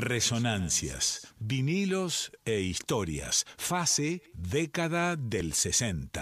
Resonancias, vinilos e historias. Fase década del 60.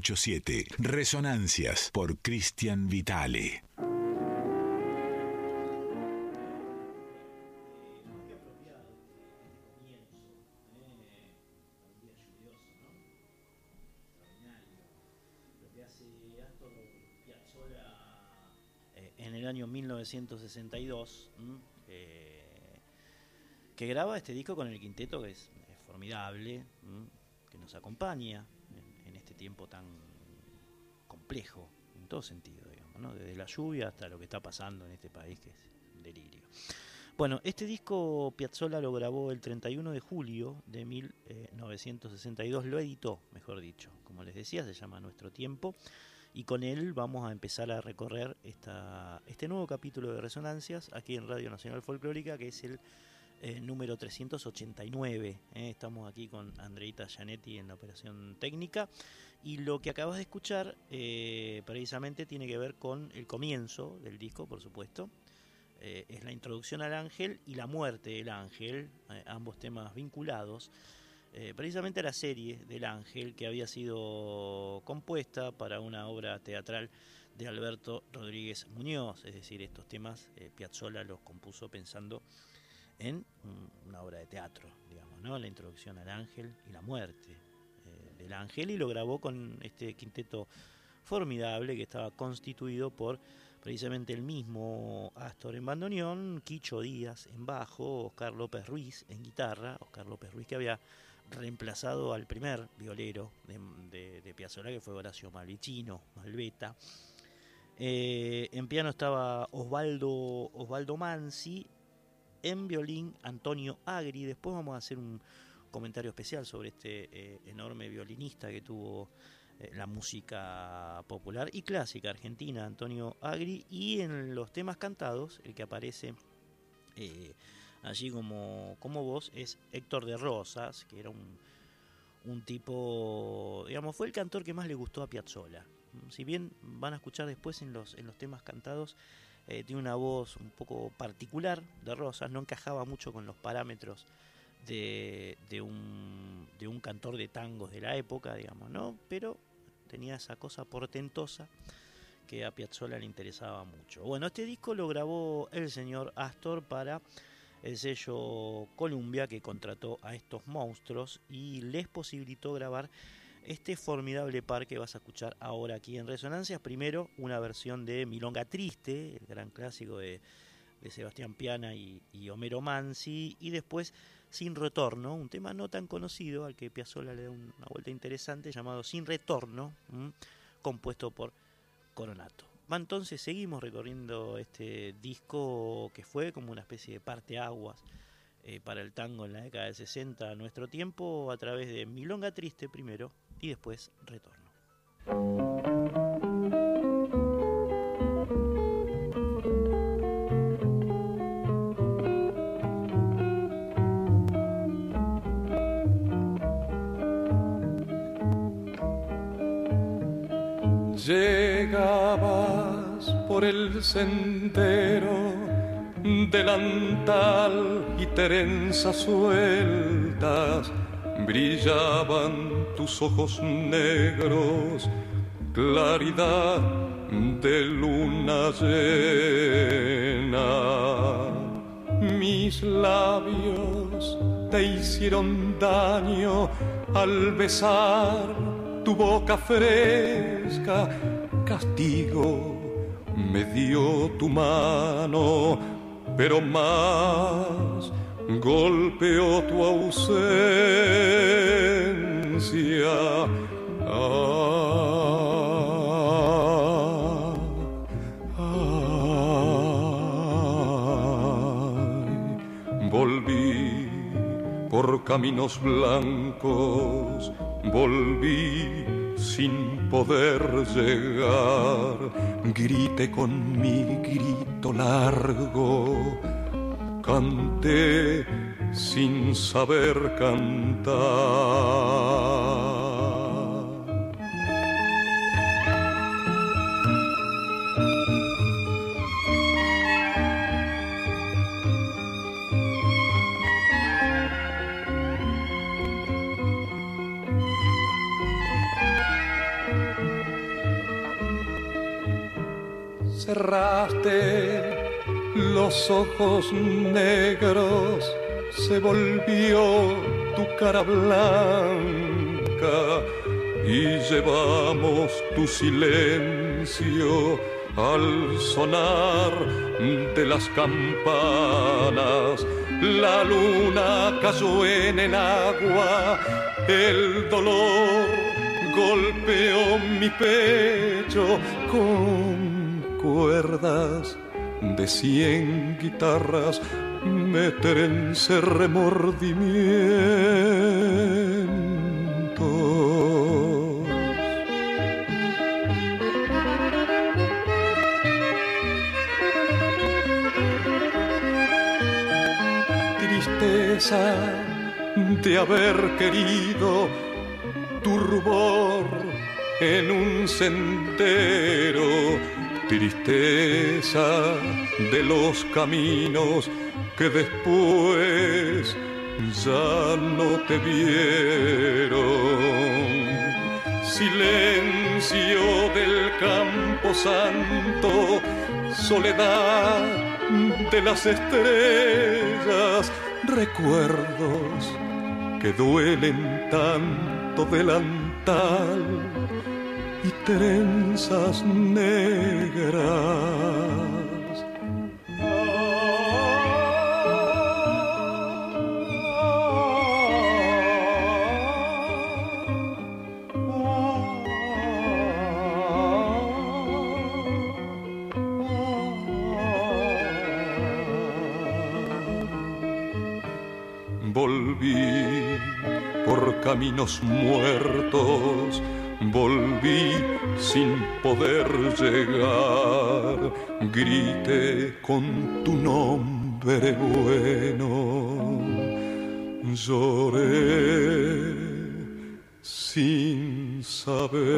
987. Resonancias por Cristian Vitale. en el año 1962, eh, que graba este disco con el quinteto que es, formidable que nos acompaña tiempo tan complejo, en todo sentido, digamos, ¿no? desde la lluvia hasta lo que está pasando en este país, que es un delirio. Bueno, este disco Piazzolla lo grabó el 31 de julio de 1962, lo editó, mejor dicho, como les decía, se llama Nuestro Tiempo, y con él vamos a empezar a recorrer esta, este nuevo capítulo de Resonancias aquí en Radio Nacional Folclórica, que es el eh, número 389. Eh, estamos aquí con Andreita Gianetti en la operación técnica. Y lo que acabas de escuchar eh, precisamente tiene que ver con el comienzo del disco, por supuesto. es la introducción al ángel y la muerte del ángel, ambos temas vinculados. precisamente a la serie del ángel que había sido compuesta para una obra teatral de Alberto Rodríguez Muñoz, es decir, estos temas Piazzolla los compuso pensando en una obra de teatro, digamos, ¿no? La introducción al ángel y la muerte eh, del ángel y lo grabó con este quinteto formidable que estaba constituido por precisamente el mismo Astor en bandoneón, Quicho Díaz en bajo, Oscar López Ruiz en guitarra, Oscar López Ruiz que había reemplazado al primer violero de, de, Piazzolla que fue Horacio Malvicino, Malveta. Eh, en piano estaba Osvaldo, Osvaldo Mansi en violín Antonio Agri. Después vamos a hacer un comentario especial sobre este eh, enorme violinista que tuvo eh, la música popular y clásica argentina, Antonio Agri, y en los temas cantados, el que aparece eh, allí como, como voz es Héctor de Rosas, que era un, un tipo, digamos, fue el cantor que más le gustó a Piazzolla. Si bien van a escuchar después en los, en los temas cantados, tiene una voz un poco particular de Rosas, no encajaba mucho con los parámetros de, de, un, de un cantor de tangos de la época, digamos, ¿no? Pero tenía esa cosa portentosa que a Piazzolla le interesaba mucho. Bueno, este disco lo grabó el señor Astor para el sello Columbia que contrató a estos monstruos y les posibilitó grabar este formidable par que vas a escuchar ahora aquí en Resonancias. Primero, una versión de Milonga Triste, el gran clásico de, Sebastián Piana y, Homero Mansi, y después Sin Retorno, un tema no tan conocido al que Piazzolla le da una vuelta interesante llamado Sin Retorno, compuesto por Coronato. Entonces, seguimos recorriendo este disco que fue como una especie de parte aguas eh, para el tango en la década del 60 a nuestro tiempo a través de Milonga Triste primero y después retorno. Por el sendero, delantal y trenzas sueltas brillaban tus ojos negros, claridad de luna llena. Mis labios te hicieron daño al besar tu boca fresca, castigo me dio tu mano, pero más golpeó tu ausencia. volví por caminos blancos, volví sin poder llegar, grité con mi grito largo canté sin saber cantar. Cerraste los ojos negros se volvió tu cara blanca y llevamos tu silencio al sonar de las campanas. La luna cayó en el agua, el dolor golpeó mi pecho con cuerdas de cien guitarras me trence remordimiento. Tristeza de haber querido tu rubor en un sendero tristeza de los caminos que después ya no te vieron. Silencio del campo santo, soledad de las estrellas, recuerdos que duelen tanto delantal y trenzas negras. Volví por caminos muertos volví sin poder llegar, grité con tu nombre bueno, lloré sin saber.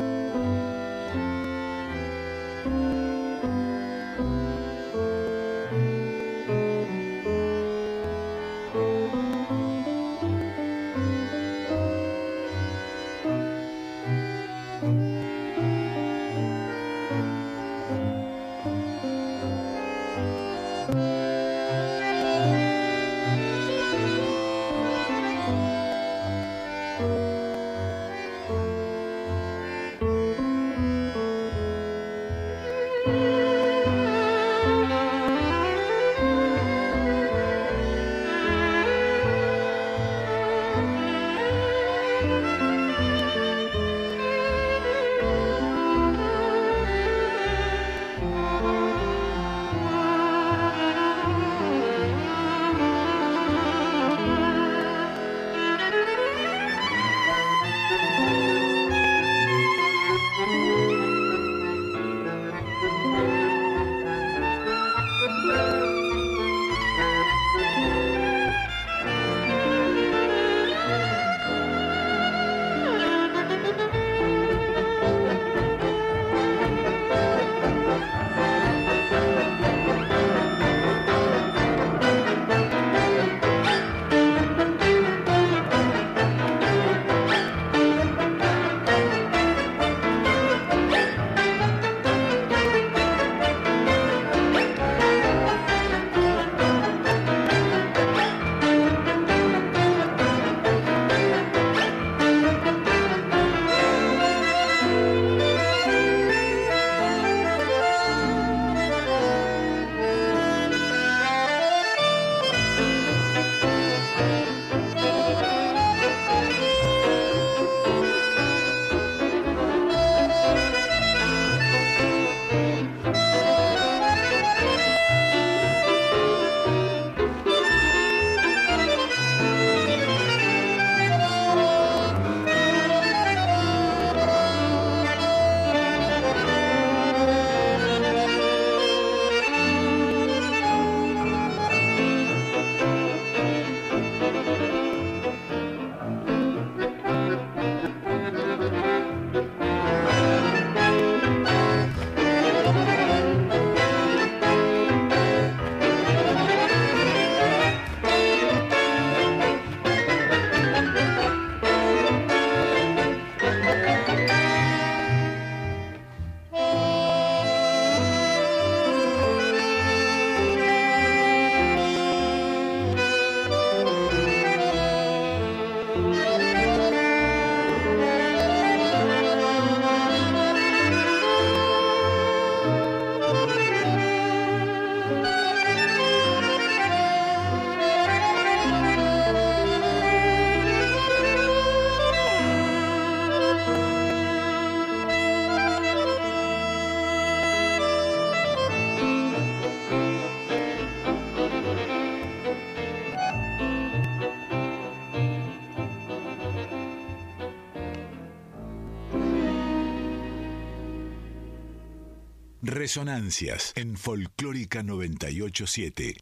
Resonancias en Folclórica 987.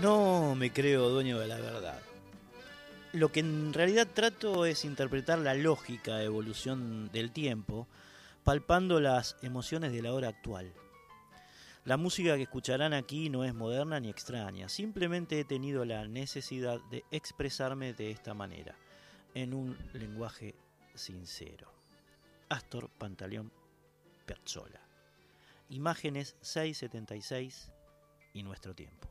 No me creo dueño de la verdad. Lo que en realidad trato es interpretar la lógica evolución del tiempo, palpando las emociones de la hora actual. La música que escucharán aquí no es moderna ni extraña, simplemente he tenido la necesidad de expresarme de esta manera, en un lenguaje sincero. Astor Pantaleón Perzola. Imágenes 676 y nuestro tiempo.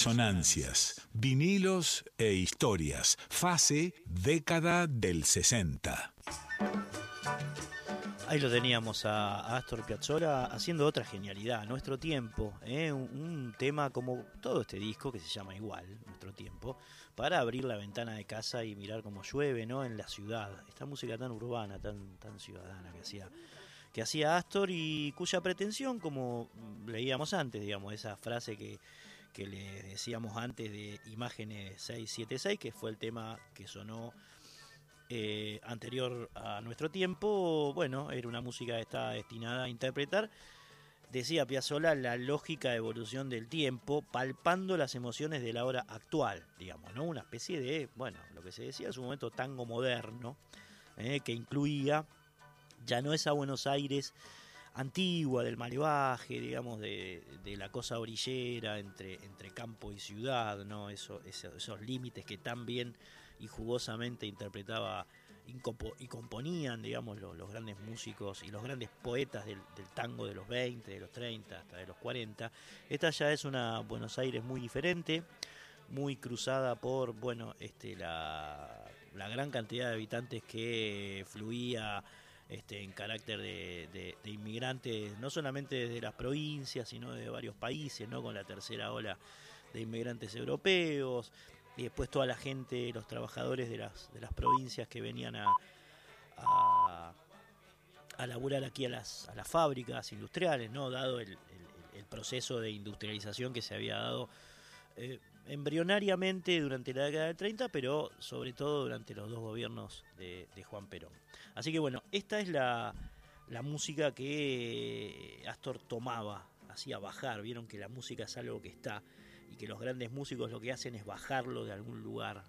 Resonancias, vinilos e historias. Fase década del 60. Ahí lo teníamos a, Astor Piazzolla haciendo otra genialidad, Nuestro Tiempo, ¿eh? un, tema como todo este disco que se llama igual, Nuestro Tiempo, para abrir la ventana de casa y mirar cómo llueve ¿no? en la ciudad. Esta música tan urbana, tan, tan ciudadana que hacía, que hacía Astor y cuya pretensión, como leíamos antes, digamos, esa frase que, que le decíamos antes de Imágenes 676, que fue el tema que sonó eh, anterior a nuestro tiempo, bueno, era una música que estaba destinada a interpretar, decía Piazzolla, la lógica evolución del tiempo, palpando las emociones de la hora actual, digamos, ¿no? Una especie de, bueno, lo que se decía en su momento tango moderno, eh, que incluía ya no esa Buenos Aires antigua del malevaje, digamos, de, la cosa orillera entre, entre campo y ciudad, ¿no? Eso, esos, límites que tan bien y jugosamente interpretaba y componían, digamos, los, grandes músicos y los grandes poetas del, tango de los 20, de los 30, hasta de los 40. Esta ya es una Buenos Aires muy diferente, muy cruzada por, bueno, este, la, gran cantidad de habitantes que fluía este, en carácter de, inmigrantes, no solamente desde las provincias, sino de varios países, ¿no? Con la tercera ola de inmigrantes europeos, y después toda la gente, los trabajadores de las, de las provincias que venían a, a, laburar aquí a las, a las fábricas industriales, ¿no? dado el, proceso de industrialización que se había dado eh, embrionariamente durante la década del 30, pero sobre todo durante los dos gobiernos de, Juan Perón. Así que bueno, esta es la, la música que Astor tomaba, hacía bajar, vieron que la música es algo que está y que los grandes músicos lo que hacen es bajarlo de algún lugar,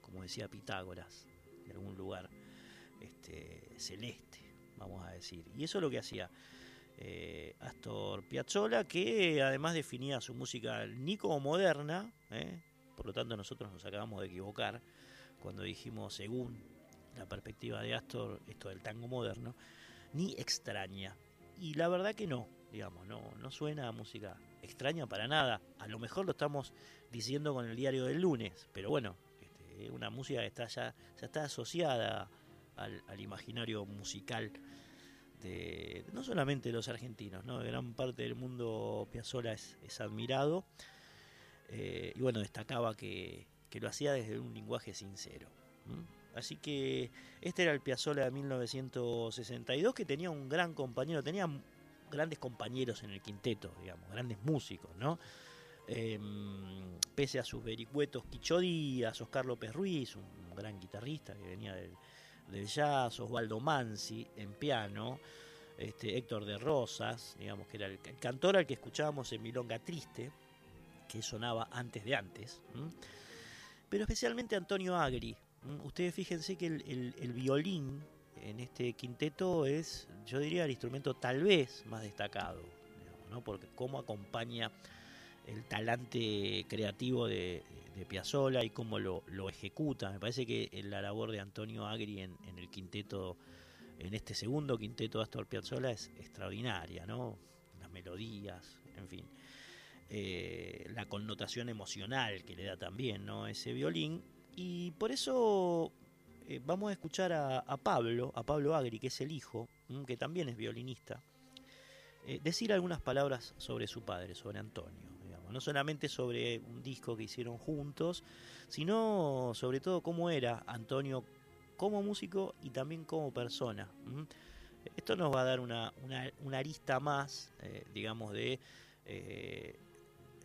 como decía Pitágoras, de algún lugar este, celeste, vamos a decir. Y eso es lo que hacía eh, Astor Piazzolla, que además definía su música ni como moderna, ¿eh? por lo tanto nosotros nos acabamos de equivocar cuando dijimos según la perspectiva de Astor esto del tango moderno, ni extraña. Y la verdad que no, digamos, no, no suena a música extraña para nada. A lo mejor lo estamos diciendo con el diario del lunes, pero bueno, este, una música que está ya, ya está asociada al, imaginario musical de no solamente de los argentinos, ¿no? de gran parte del mundo Piazzolla es, admirado. Eh, y bueno, destacaba que, lo hacía desde un lenguaje sincero. Así que este era el Piazzolla de 1962 que tenía un gran compañero, tenía grandes compañeros en el quinteto, digamos, grandes músicos, ¿no? Em, pese a sus vericuetos Quicho Díaz, Oscar López Ruiz, un gran guitarrista que venía del, jazz, Osvaldo Mansi en piano, este, Héctor de Rosas, digamos que era el, cantor al que escuchábamos en Milonga Triste, que sonaba antes de antes, pero especialmente Antonio Agri. Ustedes fíjense que el violín en este quinteto es, yo diría, el instrumento tal vez más destacado, ¿no? porque cómo acompaña el talante creativo de, de Piazzolla y cómo lo, ejecuta. Me parece que la labor de Antonio Agri en, el quinteto, en este segundo quinteto de Astor Piazzolla es extraordinaria, ¿no? Las melodías, en fin. Eh, la connotación emocional que le da también, ¿no? Ese violín. Y por eso eh, vamos a escuchar a, Pablo, a Pablo Agri, que es el hijo, mm, que también es violinista, eh, decir algunas palabras sobre su padre, sobre Antonio. No solamente sobre un disco que hicieron juntos, sino sobre todo cómo era Antonio como músico y también como persona. Esto nos va a dar una, arista más, eh, digamos, de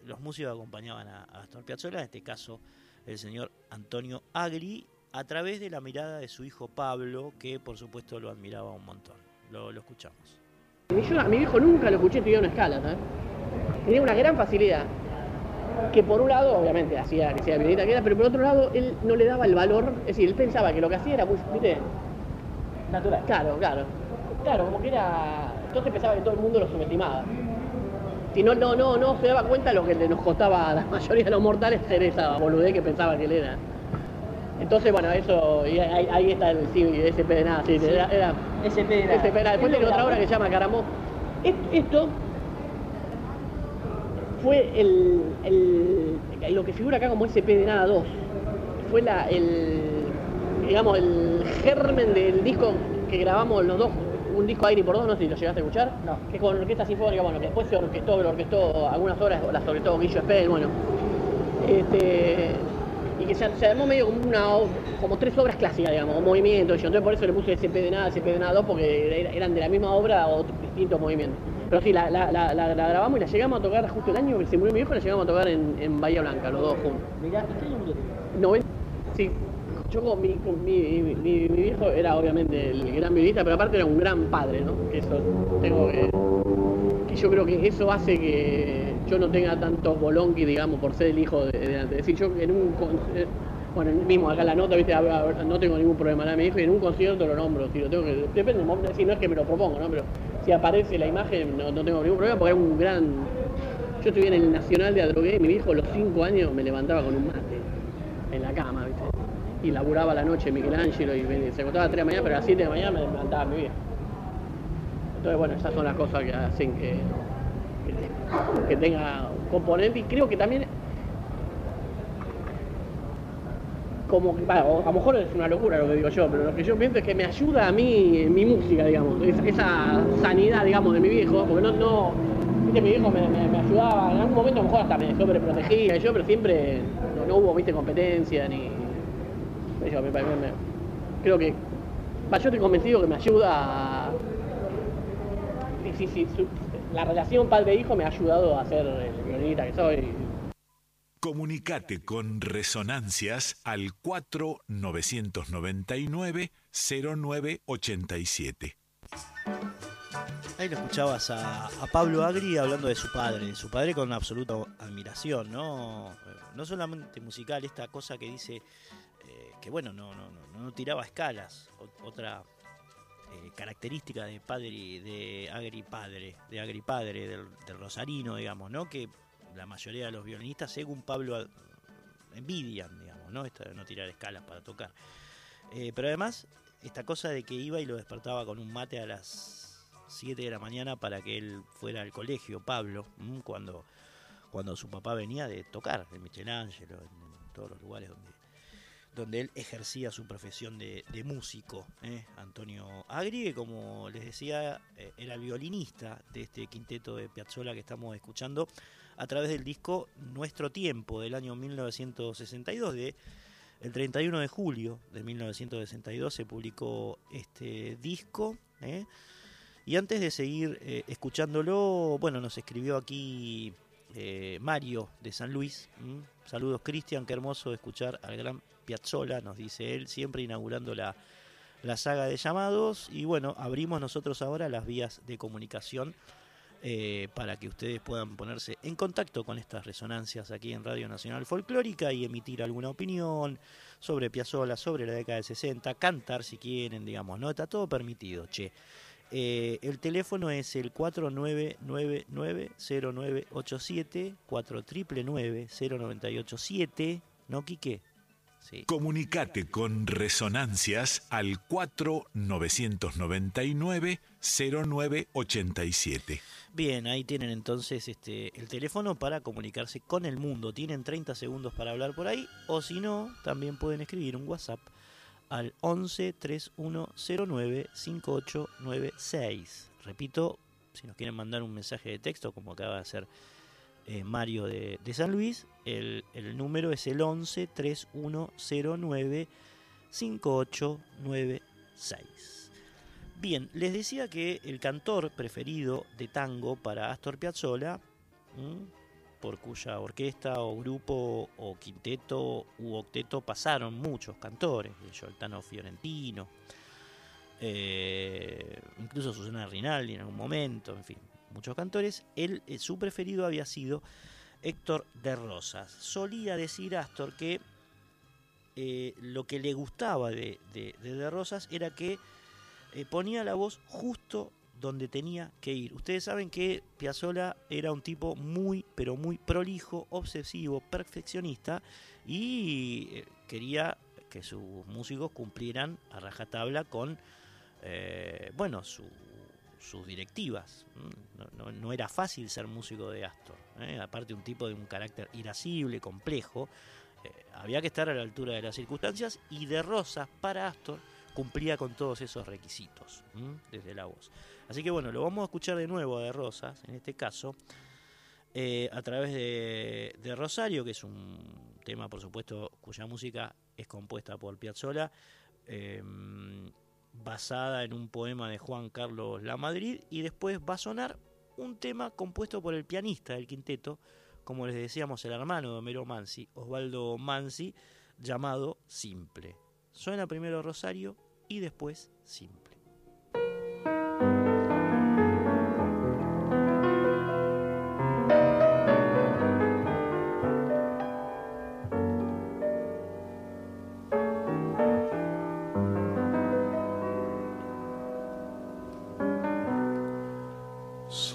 los músicos que acompañaban a, a Astor Piazzolla, en este caso el señor Antonio Agri, a través de la mirada de su hijo Pablo, que por supuesto lo admiraba un montón. Lo, escuchamos. a mi hijo nunca lo escuché estudiar una escala, ¿sabes? Tenía una gran facilidad. Que por un lado, obviamente, hacía que sea que era, pero por otro lado, él no le daba el valor, es decir, él pensaba que lo que hacía era muy, ¿viste? Natural. Claro, claro. Claro, como que era. Entonces pensaba que todo el mundo lo subestimaba. Si no, no, no, no se daba cuenta de lo que nos costaba a la mayoría de los mortales ser esa boludez que pensaba que él era. Entonces, bueno, eso, y ahí, está el sí, SP de nada, sí, era, era SP de nada. Después tiene otra obra que se llama Caramó. Esto fue el, el- lo que figura acá como SP de nada 2. Fue la, el, digamos, el germen del disco que grabamos los dos, un disco Aire por dos, no sé si lo llegaste a escuchar. No. Que es con orquesta sinfónica, bueno, que después se orquestó, lo orquestó algunas horas, las orquestó Guillo Spell, bueno. Este, y que se, se armó medio como una como tres obras clásicas, digamos, movimientos. Yo entonces por eso le puse SP de nada, SP de nada 2, porque era- eran de la misma obra o distintos movimientos. Pero sí, la, la- la- la- la grabamos y la llegamos a tocar justo el año que se murió mi viejo, la llegamos a tocar en, en Bahía Blanca, los dos juntos. Mirá, ¿y qué año murió? 90, sí. Yo mi, mi, mi- mi- viejo era obviamente el gran violinista, pero aparte era un gran padre, ¿no? Que eso tengo que. yo creo que eso hace que yo no tenga tantos bolonqui, digamos, por ser el hijo de, antes. Es decir, yo en un eh, bueno, mismo acá la nota, viste, no tengo ningún problema, nada, mi hijo y en un concierto lo nombro, si lo tengo que, depende si no es que me lo propongo, ¿no? Pero si aparece la imagen no, tengo ningún problema porque era un gran. Yo estuve en el Nacional de Adrogué y mi viejo a los 5 años me levantaba con un mate en la cama, ¿viste? Y laburaba la noche Michelangelo y me- se acostaba a las 3 de la mañana, pero a las 7 de la mañana me levantaba mi viejo. Entonces, bueno, esas son las cosas que hacen que, que, que tenga componente y creo que también como que, a lo mejor es una locura lo que digo yo, pero lo que yo pienso es que me ayuda a mí en mi música, digamos, esa, sanidad, digamos, de mi viejo, porque no, no, viste, mi viejo me, ayudaba, en algún momento a lo mejor hasta me sobreprotegía yo, pero siempre no hubo, viste, competencia ni, me- me- me- creo que, yo estoy convencido que me ayuda a, sí, sí, sí, su- la relación padre-hijo me ha ayudado a ser el violinista que soy, Comunicate con Resonancias al 4999-0987. Ahí lo escuchabas a, a Pablo Agri hablando de su padre, su padre con absoluta admiración, ¿no? Eh, No solamente musical, esta cosa que dice eh, que, bueno, no, no, no, no tiraba escalas. Otra eh, característica de padre, de Agri padre, de Agri padre, del, del rosarino, digamos, ¿no? Que la mayoría de los violinistas, según Pablo, envidian, digamos, ¿no? Esta de no tirar escalas para tocar. Eh, pero además, esta cosa de que iba y lo despertaba con un mate a las 7 de la mañana para que él fuera al colegio, Pablo, cuando, cuando su papá venía de tocar en Michelangelo, en, en todos los lugares donde, donde él ejercía su profesión de, músico. ¿eh? Antonio Agri, que como les decía, eh, era el violinista de este quinteto de Piazzolla que estamos escuchando a través del disco Nuestro Tiempo del año 1962 de el 31 de julio de 1962 se publicó este disco. ¿eh? Y antes de seguir escuchándolo, bueno, nos escribió aquí Mario de San Luis. Saludos, Cristian, qué hermoso escuchar al gran Piazzola, nos dice él, siempre inaugurando la, la saga de llamados. Y bueno, abrimos nosotros ahora las vías de comunicación eh, para que ustedes puedan ponerse en contacto con estas resonancias aquí en Radio Nacional Folclórica y emitir alguna opinión sobre Piazzolla, sobre la década del 60, cantar si quieren, digamos, ¿no? Está todo permitido, che. Eh, el teléfono es el 4999-0987, 4999-0987, ¿no, Quique? Sí. Comunicate con Resonancias al 4999-0987. Bien, ahí tienen entonces este el teléfono para comunicarse con el mundo. Tienen 30 segundos para hablar por ahí, o si no, también pueden escribir un WhatsApp al 11 3109 5896. Repito, si nos quieren mandar un mensaje de texto, como acaba de hacer eh, Mario de, San Luis, el, número es el 11 3109 5896. Bien, les decía que el cantor preferido de tango para Astor Piazzolla, por cuya orquesta o grupo o quinteto u octeto pasaron muchos cantores, el Gioltano Fiorentino, eh, incluso Susana Rinaldi en algún momento, en fin, muchos cantores. Él, eh, su preferido había sido Héctor de Rosas. Solía decir Astor que eh, lo que le gustaba de, de, de Rosas era que eh, ponía la voz justo donde tenía que ir. Ustedes saben que Piazzolla era un tipo muy, pero muy prolijo, obsesivo, perfeccionista y quería que sus músicos cumplieran a rajatabla con, bueno, su, sus directivas. No, era fácil ser músico de Astor. ¿eh? Aparte un tipo de un carácter irascible, complejo, eh, había que estar a la altura de las circunstancias y de Rosas para Astor cumplía con todos esos requisitos desde la voz. Así que bueno, lo vamos a escuchar de nuevo De Rosas, en este caso, eh, a través de, de, Rosario, que es un tema, por supuesto, cuya música es compuesta por Piazzolla, basada en un poema de Juan Carlos Lamadrid, y después va a sonar un tema compuesto por el pianista del quinteto, como les decíamos, el hermano de Homero Mansi, Osvaldo Mansi, llamado Simple. Suena primero Rosario y después Simple.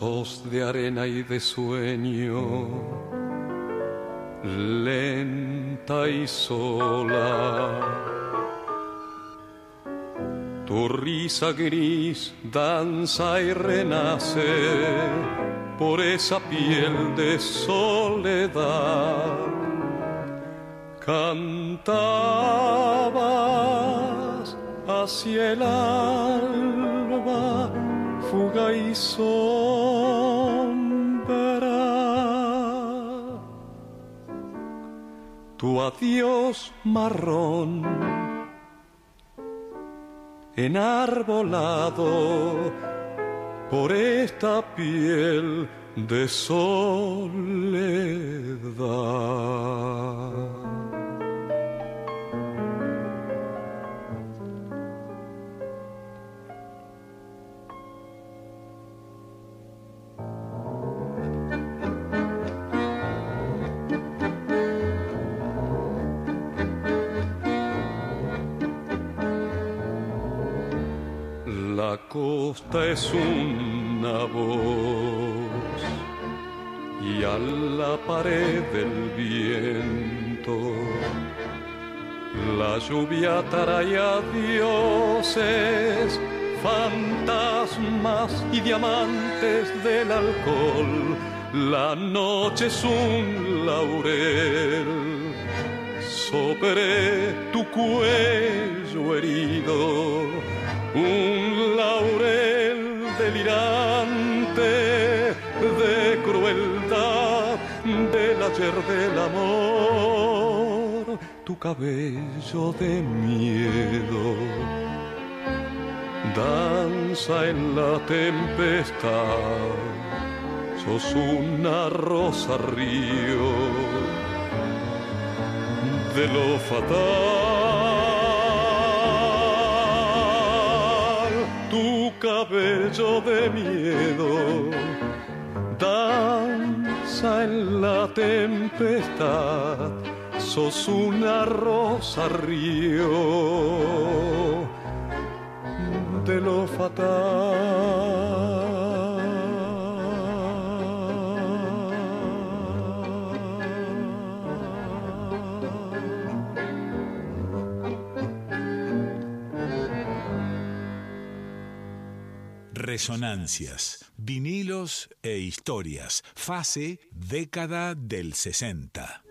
De arena y de sueño, lenta y sola. Tu risa gris danza y renace por esa piel de soledad. Cantabas hacia el alba, fuga y sol tu adiós marrón enarbolado por esta piel de soledad. La costa es una voz y a la pared del viento la lluvia trae dioses, fantasmas y diamantes del alcohol. La noche es un laurel sobre tu cuello herido un laurel delirante de crueldad del ayer del amor, tu cabello de miedo. Danza en la tempestad, sos una rosa río. De lo fatal cabello de miedo danza en la tempestad, sos una rosa río de lo fatal. Resonancias, vinilos e historias. Fase, década del 60.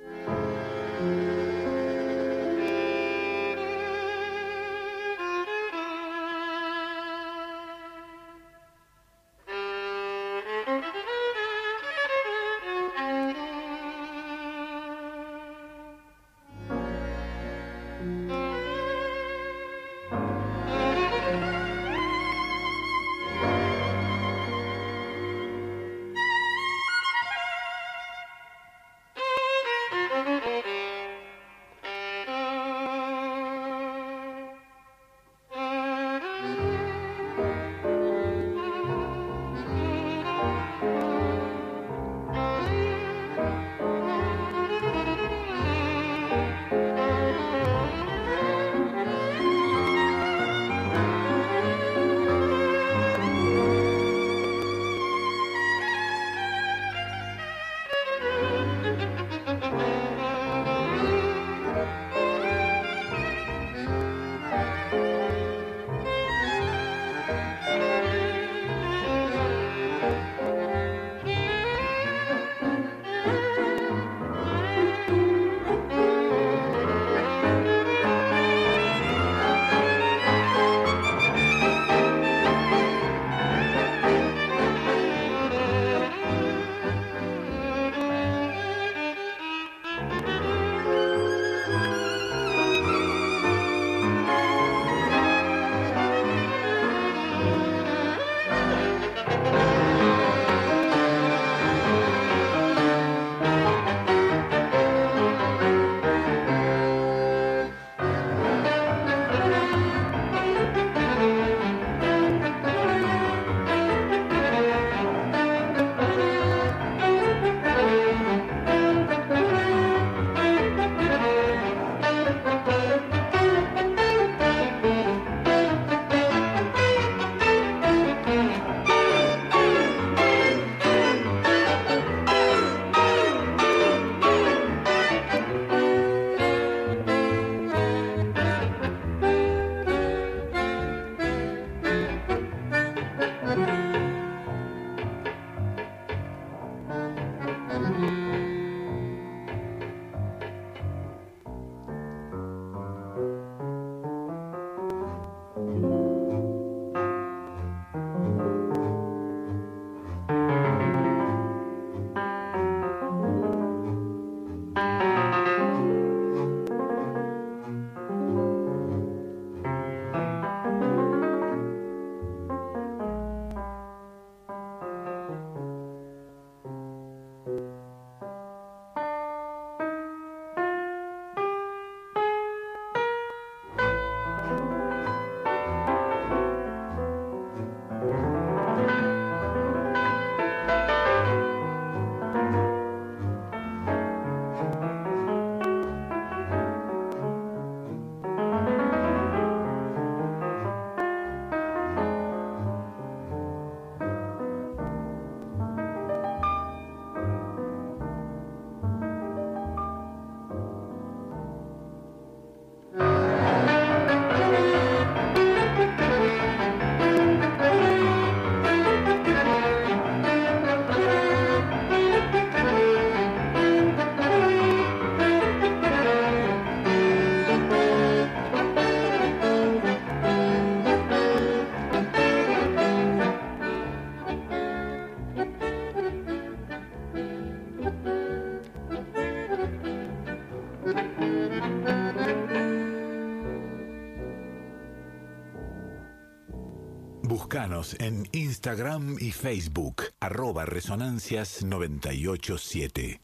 En Instagram y Facebook, arroba resonancias987.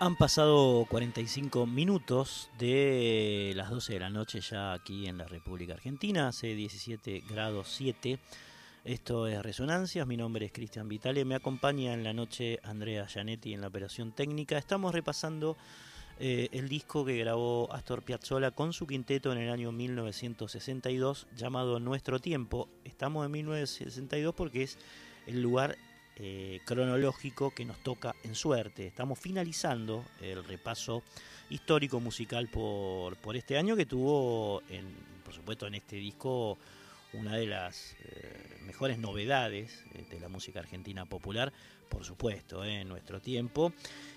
Han pasado 45 minutos de las 12 de la noche ya aquí en la República Argentina, hace 17 grados 7. Esto es Resonancias, mi nombre es Cristian Vitale, me acompaña en la noche Andrea Gianetti en la operación técnica. Estamos repasando eh, el disco que grabó Astor Piazzolla con su quinteto en el año 1962 llamado Nuestro Tiempo. Estamos en 1962 porque es el lugar eh, cronológico que nos toca en suerte. Estamos finalizando el repaso histórico musical por, por este año que tuvo, en, por supuesto, en este disco una de las eh, mejores novedades de la música argentina popular, por supuesto, en nuestro tiempo.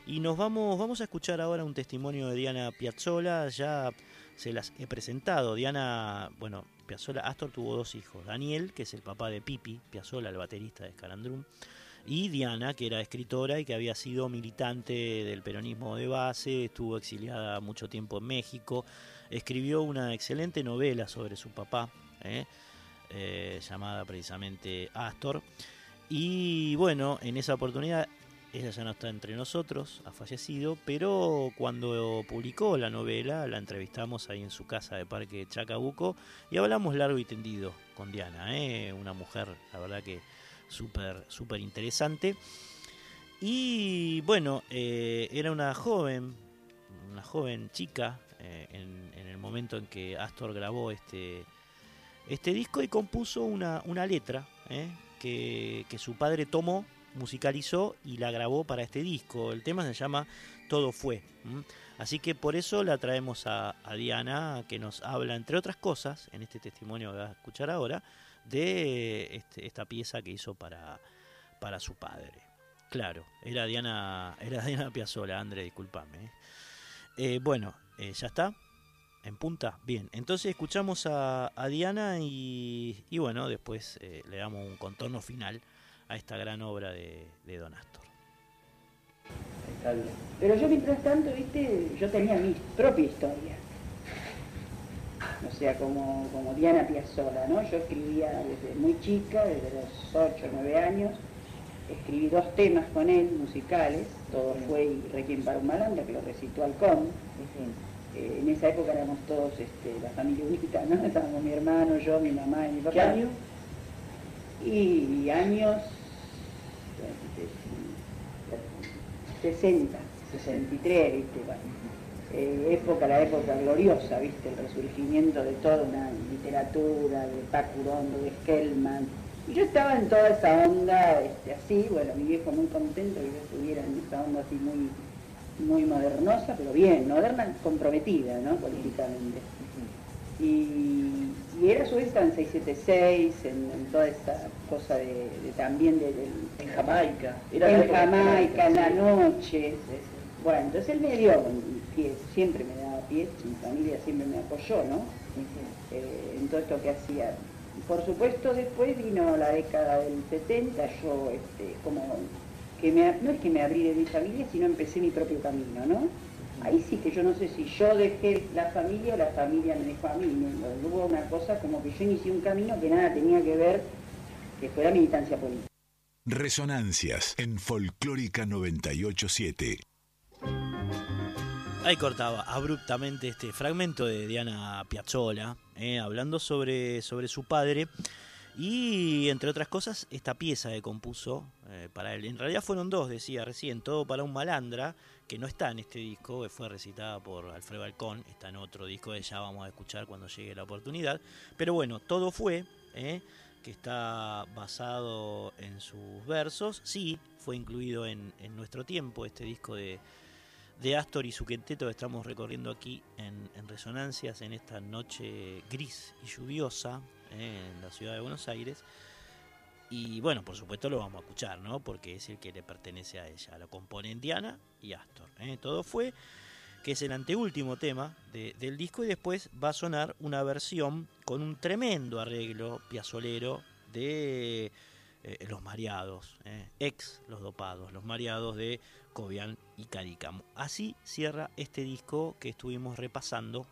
Y nos vamos, vamos a escuchar ahora un testimonio de Diana Piazzola, ya se las he presentado. Diana, bueno, Piazzola, Astor tuvo dos hijos, Daniel, que es el papá de Pipi, Piazzola, el baterista de Scalandrum, y Diana, que era escritora y que había sido militante del peronismo de base, estuvo exiliada mucho tiempo en México, escribió una excelente novela sobre su papá, ¿eh? Eh, llamada precisamente Astor. Y bueno, en esa oportunidad ella ya no está entre nosotros, ha fallecido, pero cuando publicó la novela la entrevistamos ahí en su casa de Parque Chacabuco y hablamos largo y tendido con Diana, ¿eh? una mujer, la verdad que súper, súper interesante. Y bueno, eh, era una joven, una joven chica en, en, el momento en que Astor grabó este, este disco y compuso una, una letra ¿eh? Que, su padre tomó, musicalizó y la grabó para este disco. El tema se llama Todo fue. Así que por eso la traemos a, a, Diana, que nos habla, entre otras cosas, en este testimonio que vas a escuchar ahora, de este, esta pieza que hizo para, para su padre. Claro, era Diana, era Diana Piazzola, André, discúlpame. ¿eh? Eh, bueno, eh, ya está. En punta, bien. Entonces escuchamos a, a Diana y, y, bueno, después eh, le damos un contorno final a esta gran obra de, de Don Astor. Pero yo mientras tanto, viste, yo tenía mi propia historia. O sea, como, como Diana Piazzola, ¿no? Yo escribía desde muy chica, desde los 8 o 9 años, escribí dos temas con él, musicales, todo fue Requiem para un Malanda, que lo recitó Alcón. Eh, en esa época éramos todos este, la familia unita, ¿no? Estábamos mi hermano, yo, mi mamá y mi papá. ¿Qué año? Y años 60, 63, ¿viste? Bueno, eh, época, la época gloriosa, ¿viste? El resurgimiento de toda una literatura, de Paco Urondo, de Skellman. Y yo estaba en toda esa onda, este, así, bueno, mi viejo muy contento que yo estuviera en esa onda así muy muy modernosa, pero bien, moderna, comprometida, ¿no? Políticamente. Y, y era su vez en 676, en, en, toda esa cosa de, de también de, de, En Jamaica. Era en Jamaica, en la noche. Bueno, entonces él me dio pie, siempre me daba pie, mi familia siempre me apoyó, ¿no? Eh, en todo esto que hacía. Por supuesto, después vino la década del 70, yo este, como que me, no es que me abrí de mi familia, sino empecé mi propio camino, ¿no? Ahí sí que yo no sé si yo dejé la familia o la familia me dejó a mí. ¿no? Hubo una cosa como que yo inicié un camino que nada tenía que ver que fuera militancia política. Resonancias en Folclórica 987. Ahí cortaba abruptamente este fragmento de Diana Piazzola, eh, hablando sobre, sobre su padre. Y entre otras cosas, esta pieza que compuso eh, para él. En realidad fueron dos, decía recién, todo para un malandra, que no está en este disco, que fue recitada por Alfredo Balcón, está en otro disco que ya vamos a escuchar cuando llegue la oportunidad. Pero bueno, todo fue, eh, que está basado en sus versos, sí, fue incluido en, en nuestro tiempo, este disco de, de Astor y su quinteto que estamos recorriendo aquí en, en Resonancias en esta noche gris y lluviosa en la ciudad de Buenos Aires. Y bueno, por supuesto lo vamos a escuchar, ¿no? Porque es el que le pertenece a ella. Lo componen Diana y Astor. ¿eh? Todo fue, que es el anteúltimo tema de, del disco, y después va a sonar una versión con un tremendo arreglo piazolero de eh, Los Mareados, ¿eh? ex Los Dopados, Los Mareados de Cobian y Cadícamo. Así cierra este disco que estuvimos repasando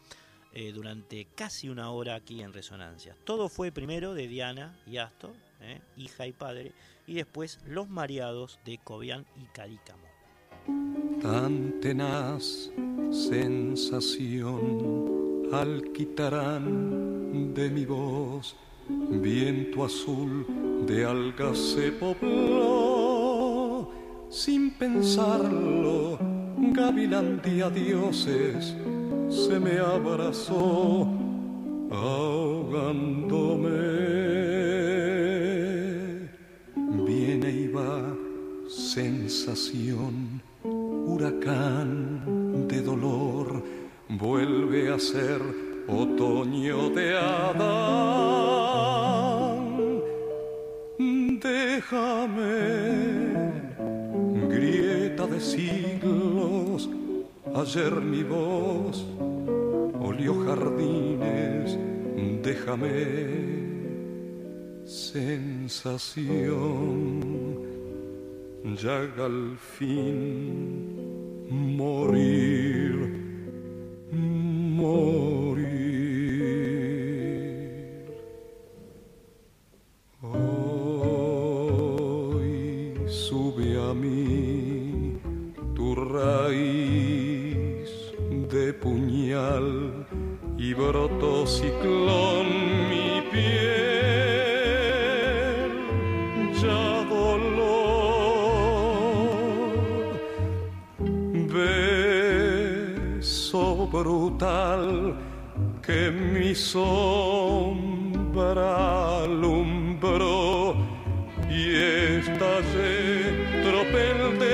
eh, durante casi una hora aquí en Resonancias. Todo fue primero de Diana y Astor, eh, hija y padre, y después Los Mareados de Cobian y Cadícamo. Tan tenaz sensación alquitarán de mi voz, viento azul de algas se pobló, sin pensarlo, gavilán de dioses se me abrazó ahogándome. Viene y va sensación, huracán de dolor, vuelve a ser otoño de Adán. Déjame, grieta de siglos, ayer mi voz olió jardines, déjame sensación, ya al fin morir, morir. Brotó ciclón mi piel, ya dolor, beso brutal que mi sombra alumbró y estallé tropel de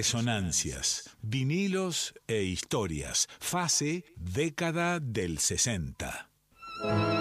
Resonancias, vinilos e historias, fase década del 60.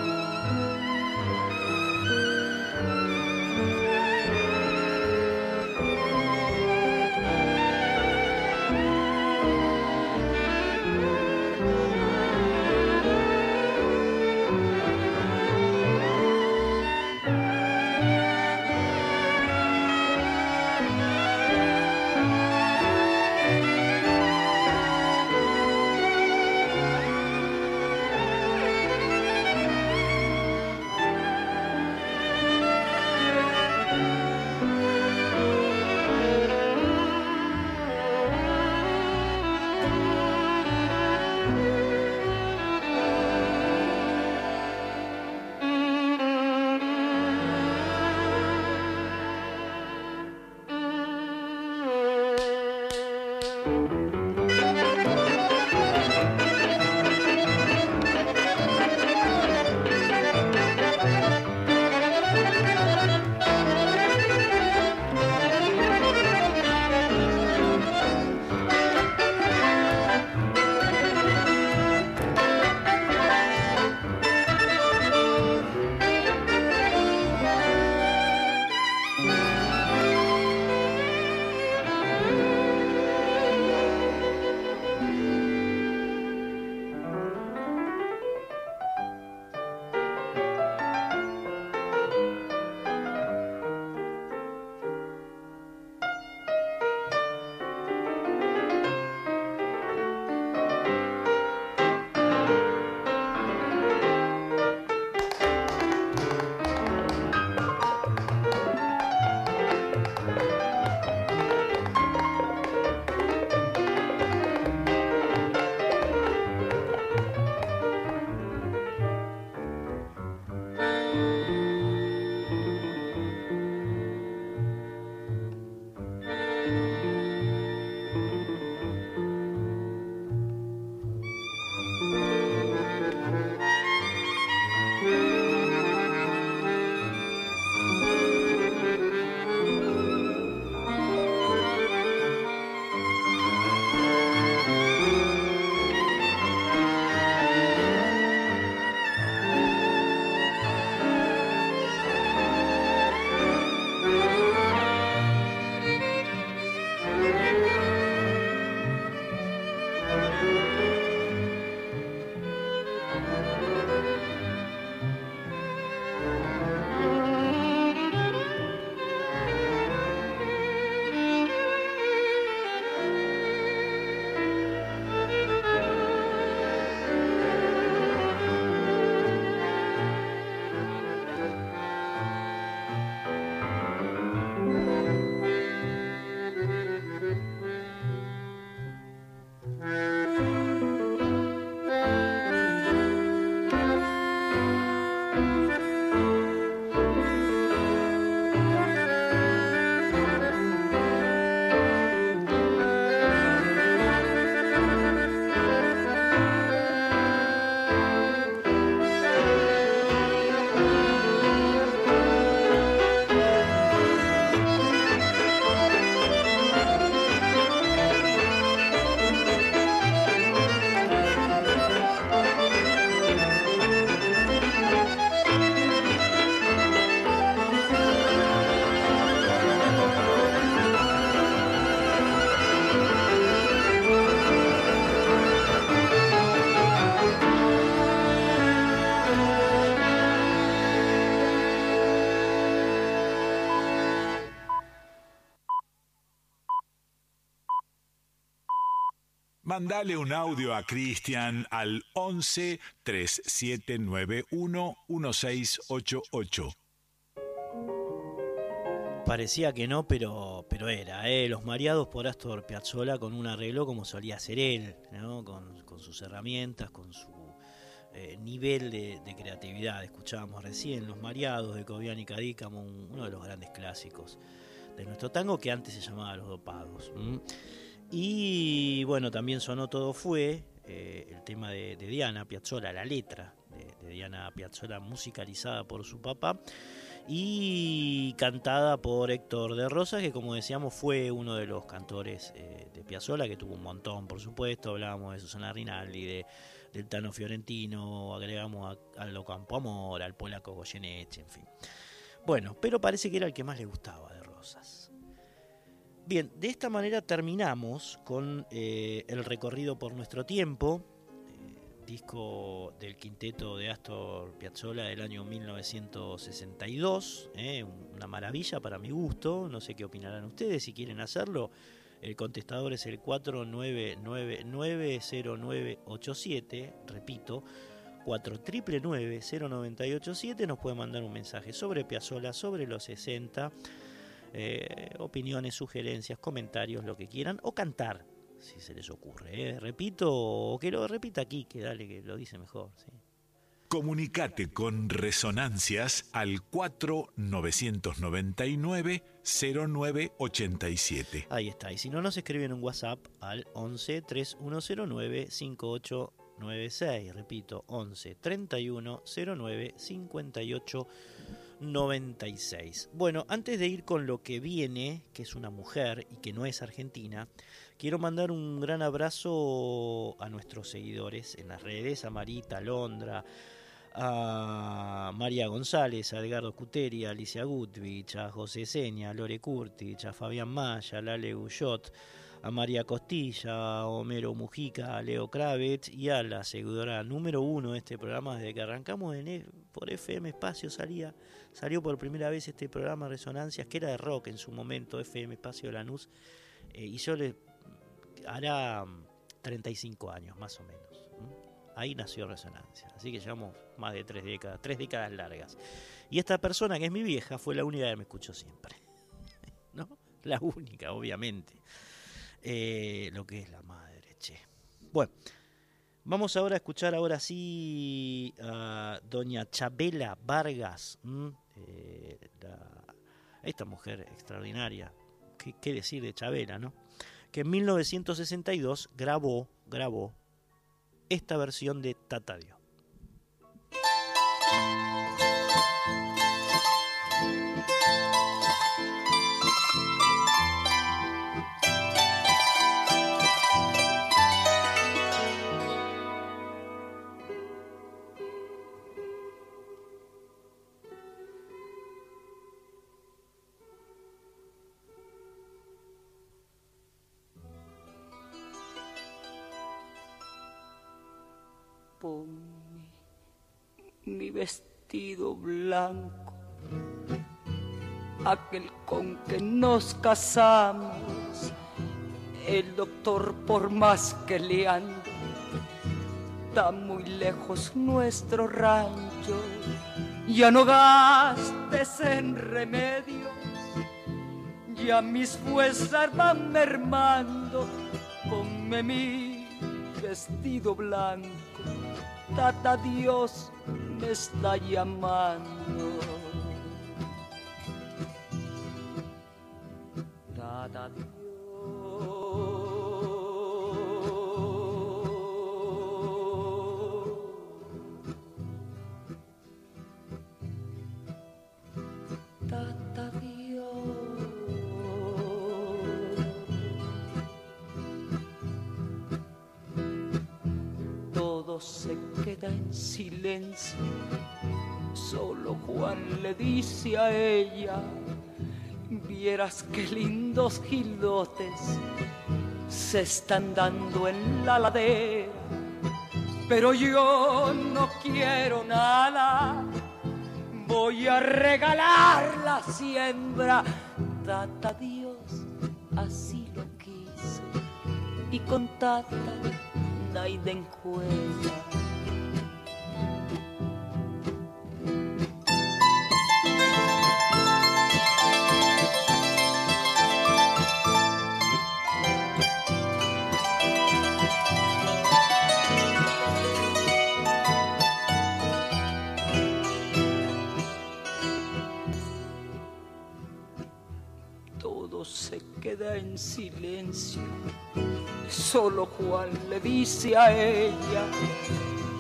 Mandale un audio a Cristian al 11 3791 1688. Parecía que no, pero, pero era. ¿eh? Los mareados por Astor Piazzolla con un arreglo como solía hacer él, ¿no? con, sus herramientas, con su eh, nivel de, creatividad. Escuchábamos recién Los mareados de Cobian y Cadícamo, uno de los grandes clásicos de nuestro tango que antes se llamaba Los Dopados. Y bueno, también sonó Todo Fue, eh, el tema de, Diana Piazzolla, la letra de, Diana Piazzolla musicalizada por su papá y cantada por Héctor de Rosas, que como decíamos fue uno de los cantores eh, de Piazzolla, que tuvo un montón, por supuesto, hablábamos de Susana Rinaldi, de, del Tano Fiorentino, agregamos a, a Campo Amor, al polaco Goyeneche, en fin. Bueno, pero parece que era el que más le gustaba de Rosas. Bien, de esta manera terminamos con eh, el recorrido por nuestro tiempo, eh, disco del quinteto de Astor Piazzolla del año 1962, eh, una maravilla para mi gusto, no sé qué opinarán ustedes, si quieren hacerlo, el contestador es el 49990987, repito, 49990987, nos puede mandar un mensaje sobre Piazzolla, sobre los 60 eh, opiniones, sugerencias, comentarios, lo que quieran, o cantar, si se les ocurre. ¿eh? Repito, o que lo repita aquí, que dale, que lo dice mejor. Comunicate con Resonancias al 4999 0987. Ahí está. Y si no, nos escriben un WhatsApp al 11 3109 5896. Repito, 11 3109 58 96. Bueno, antes de ir con lo que viene, que es una mujer y que no es argentina, quiero mandar un gran abrazo a nuestros seguidores en las redes, a Marita, Londra, a María González, a Edgardo Cuteri, a Alicia Gutvich, a José Seña, a Lore Curtich, a Fabián Maya, a Lale Guyot, a María Costilla, a Homero Mujica, a Leo Kravitz y a la seguidora número uno de este programa desde que arrancamos en, e, por FM Espacio salía, salió por primera vez este programa Resonancias, que era de rock en su momento, FM Espacio Lanús, eh, y yo le hará 35 mm, años más o menos. Ahí nació Resonancia. Así que llevamos más de tres décadas, tres décadas largas. Y esta persona que es mi vieja fue la única que me escuchó siempre. ¿No? La única, obviamente. Eh, lo que es la madre, che. Bueno, vamos ahora a escuchar ahora sí a doña Chabela Vargas. Eh, esta mujer extraordinaria. ¿Qué, ¿Qué decir de Chabela, no? Que en 1962 grabó, grabó esta versión de Tatadio. Aquel con que nos casamos, el doctor por más que le ande, está muy lejos nuestro rancho, ya no gastes en remedios, ya mis fuerzas van mermando, ponme mi vestido blanco. Tata Dios me está llamando. Tata Dios. se queda en silencio. Solo Juan le dice a ella, vieras qué lindos gilotes se están dando en la ladera. Pero yo no quiero nada, voy a regalar la siembra. Tata Dios así lo quiso y con Tata nadie encuentra. Silencio Solo Juan le dice a ella,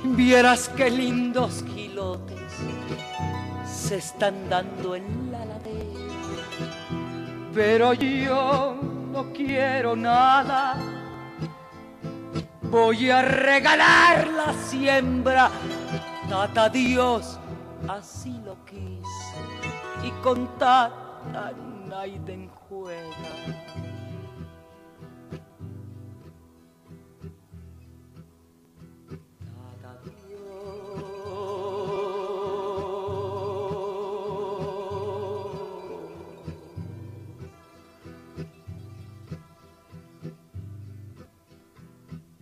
vieras qué lindos gilotes se están dando en la ladera. Pero yo no quiero nada, voy a regalar la siembra. Tata Dios así lo quise y con tata Naiden juega.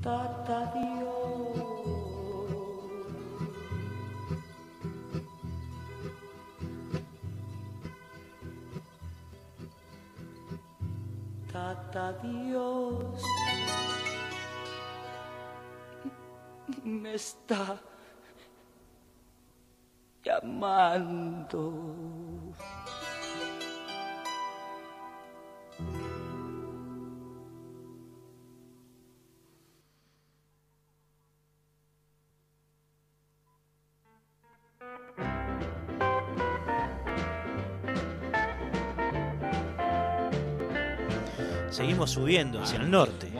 Tata Dios. Tata Dios me está amando. Seguimos subiendo hacia el norte.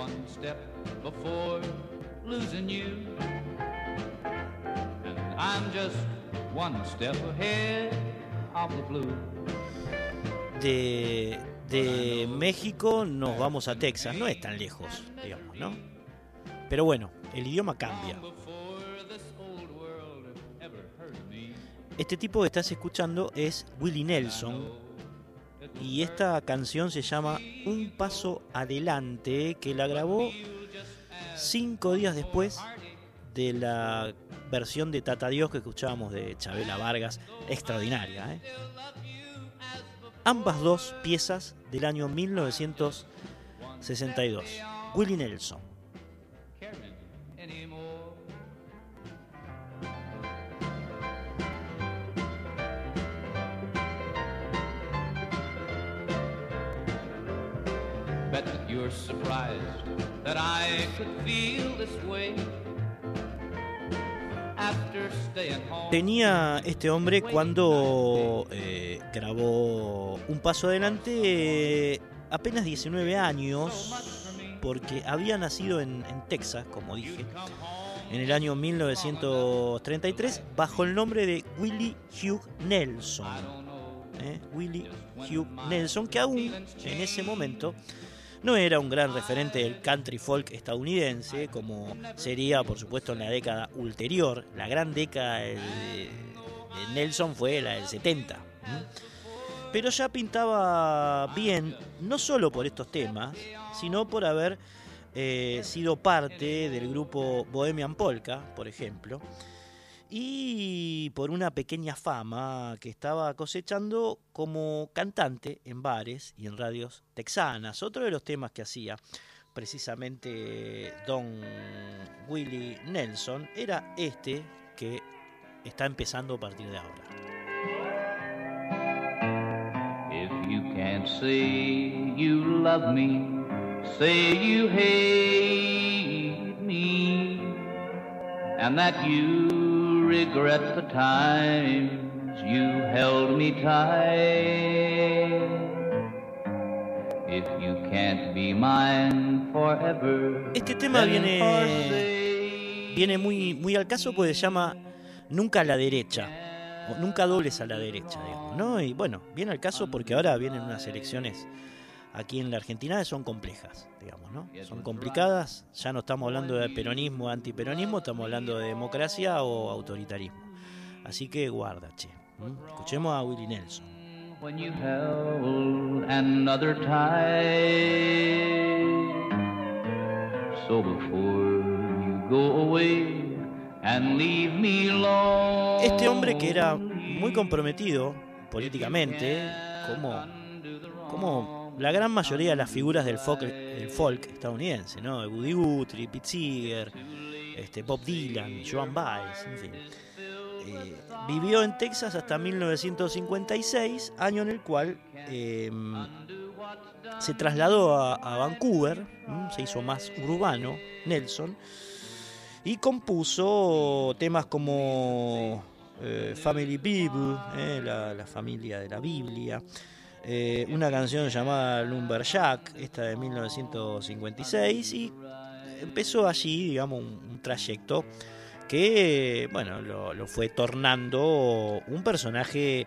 De, de México nos vamos a Texas. No es tan lejos, digamos, ¿no? Pero bueno, el idioma cambia. Este tipo que estás escuchando es Willie Nelson. Y esta canción se llama Un Paso Adelante, que la grabó cinco días después de la versión de Tata Dios que escuchábamos de Chabela Vargas, extraordinaria. ¿eh? Ambas dos piezas del año 1962. Willie Nelson. Bet that you're surprised that I could feel this way after staying home. Tenía este hombre cuando eh, grabó Un Paso Adelante eh, apenas 19 años, porque había nacido en, en Texas, como dije, en el año 1933, bajo el nombre de Willie Hugh Nelson. ¿eh? Willie Hugh Nelson, que aún en ese momento no era un gran referente del country folk estadounidense, como sería, por supuesto, en la década ulterior. La gran década de, Nelson fue la del 70. ¿m? Pero ya pintaba bien, no solo por estos temas, sino por haber eh, sido parte del grupo Bohemian Polka, por ejemplo, y por una pequeña fama que estaba cosechando como cantante en bares y en radios texanas. Otro de los temas que hacía precisamente Don Willie Nelson era este que está empezando a partir de ahora. If you can't say you love me, say you hate me, and that you regret the times you held me tight. If you can't be mine forever, Este tema viene, viene muy, muy al caso porque se llama Nunca a la derecha, o Nunca dobles a la derecha, digamos, ¿no? Y bueno, viene al caso porque ahora vienen unas elecciones aquí en la Argentina son complejas, digamos, ¿no? Son complicadas, ya no estamos hablando de peronismo, antiperonismo, estamos hablando de democracia o autoritarismo. Así que guarda, che. Escuchemos a Willie Nelson. when you held another tight. So before you go away and leave me alone. Este hombre que era muy comprometido políticamente, como, como la gran mayoría de las figuras del folk, estadounidense, ¿no? Woody Guthrie, Pete Seeger, este, Bob Dylan, Joan Baez, en fin. Eh, vivió en Texas hasta 1956, año en el cual eh, se trasladó a, Vancouver, se hizo más urbano, Nelson, y compuso temas como eh, Family Bible, eh, la familia de la Biblia, eh, una canción llamada Lumberjack, esta de 1956, y empezó allí, digamos, un, trayecto que, bueno, lo, lo fue tornando un personaje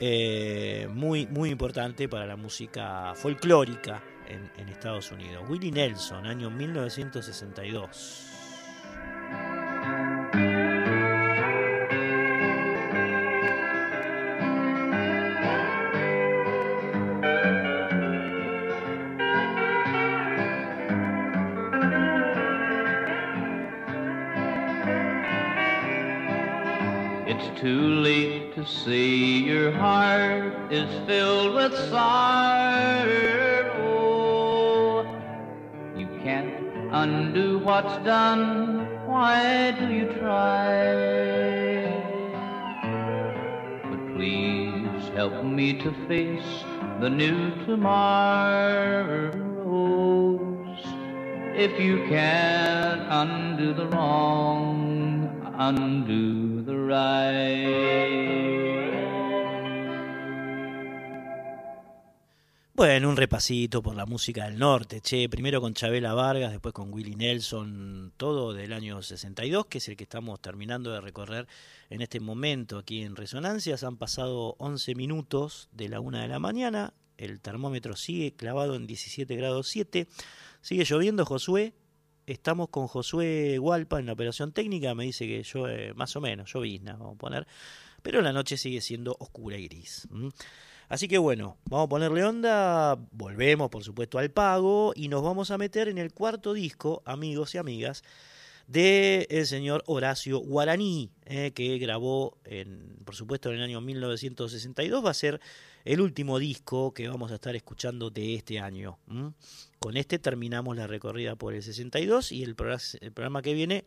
eh, muy, muy importante para la música folclórica en, en Estados Unidos. Willie Nelson, año 1962. To say your heart is filled with sorrow. You can't undo what's done. Why do you try? But please help me to face the new tomorrows. If you can't undo the wrong, undo Bueno, un repasito por la música del norte, che, primero con Chabela Vargas, después con Willie Nelson, todo del año 62, que es el que estamos terminando de recorrer en este momento aquí en Resonancias. Han pasado 11 minutos de la una de la mañana, el termómetro sigue clavado en 17 grados 7, sigue lloviendo Josué, estamos con Josué Gualpa en la operación técnica, me dice que yo, más o menos, llovizna, vamos a poner, pero la noche sigue siendo oscura y gris. Así que bueno, vamos a ponerle onda, volvemos por supuesto al pago y nos vamos a meter en el cuarto disco, amigos y amigas, de el señor Horacio Guaraní, eh, que grabó, en, por supuesto, en el año 1962. Va a ser el último disco que vamos a estar escuchando de este año. Con este terminamos la recorrida por el 62 y el, programa que viene,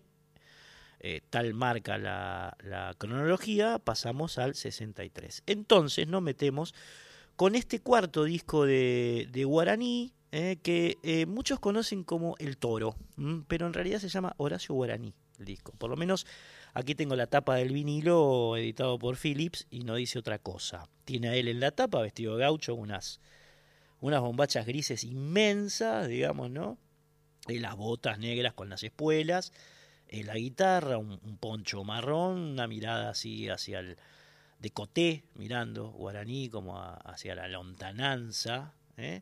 eh, tal marca la, la cronología, pasamos al 63. Entonces nos metemos con este cuarto disco de, de Guaraní, eh, que eh, muchos conocen como El Toro, pero en realidad se llama Horacio Guaraní, el disco. Por lo menos aquí tengo la tapa del vinilo editado por Philips y no dice otra cosa. Tiene a él en la tapa, vestido de gaucho, unas, unas bombachas grises inmensas, digamos, ¿no? Y las botas negras con las espuelas la guitarra, un, poncho marrón, una mirada así hacia el decoté, mirando guaraní como hacia la lontananza, ¿eh?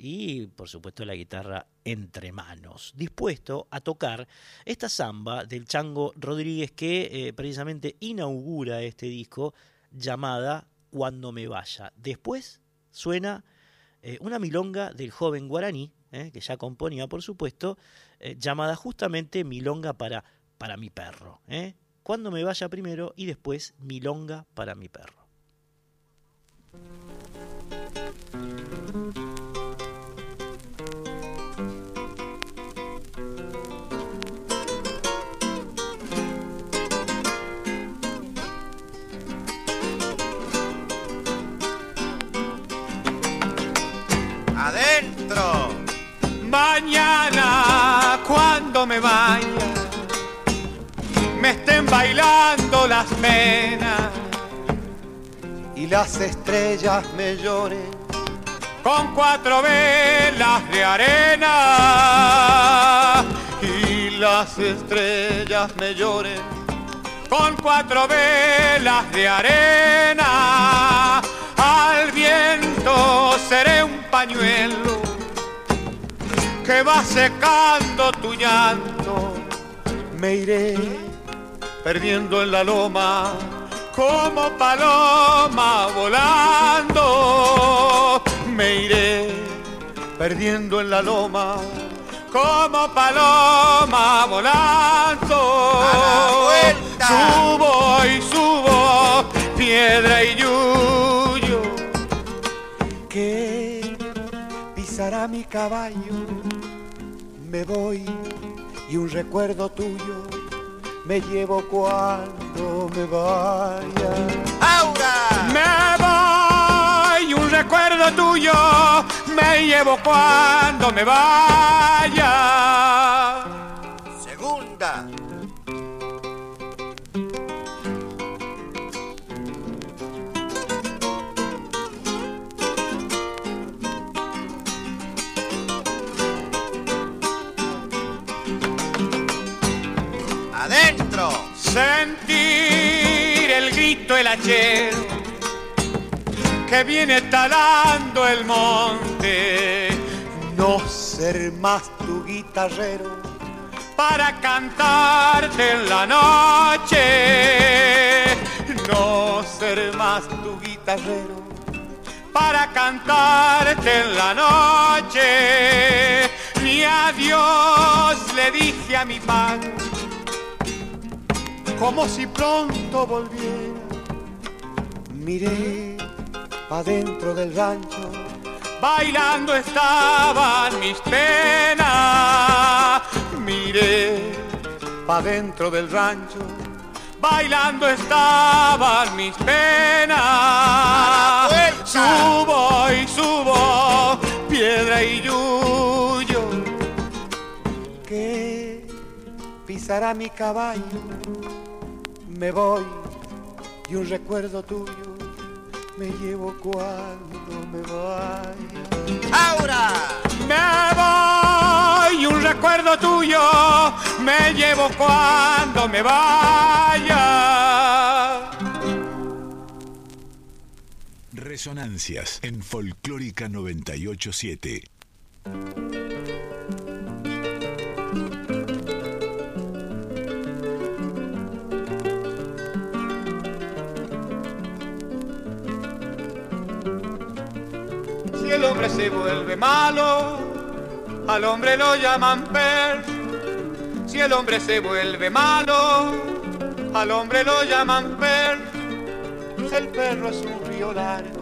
Y por supuesto la guitarra entre manos, dispuesto a tocar esta samba del Chango Rodríguez que eh, precisamente inaugura este disco llamada Cuando me vaya. Después suena eh, una milonga del joven guaraní, que ya componía por supuesto, eh, llamada justamente Milonga para, para mi perro. ¿eh? Cuando me vaya primero y después Milonga para mi perro. Mañana cuando me vaya me estén bailando las penas y las estrellas me lloren con cuatro velas de arena y las estrellas me lloren con cuatro velas de arena. Al viento seré un pañuelo que va secando tu llanto, me iré perdiendo en la loma como paloma volando. Me iré perdiendo en la loma como paloma volando. Subo y subo, piedra y yuyo, que pisará mi caballo me voy y un recuerdo tuyo me llevo cuando me vaya. ¡Aura! Me voy y un recuerdo tuyo me llevo cuando me vaya. Segunda. Sentir el grito el hachero que viene talando el monte. No ser más tu guitarrero para cantarte en la noche. No ser más tu guitarrero para cantarte en la noche. Ni adiós le dije a mi padre como si pronto volviera. Miré pa' dentro del rancho, bailando estaban mis penas. Miré pa' dentro del rancho, bailando estaban mis penas. Subo y subo, piedra y yuyo, que pisará mi caballo. Me voy y un recuerdo tuyo me llevo cuando me voy. ¡Ahora! Me voy y un recuerdo tuyo me llevo cuando me vaya. Resonancias en Folclórica 987. Se vuelve malo, al hombre lo llaman per. Si el hombre se vuelve malo, al hombre lo llaman per. El perro es un río largo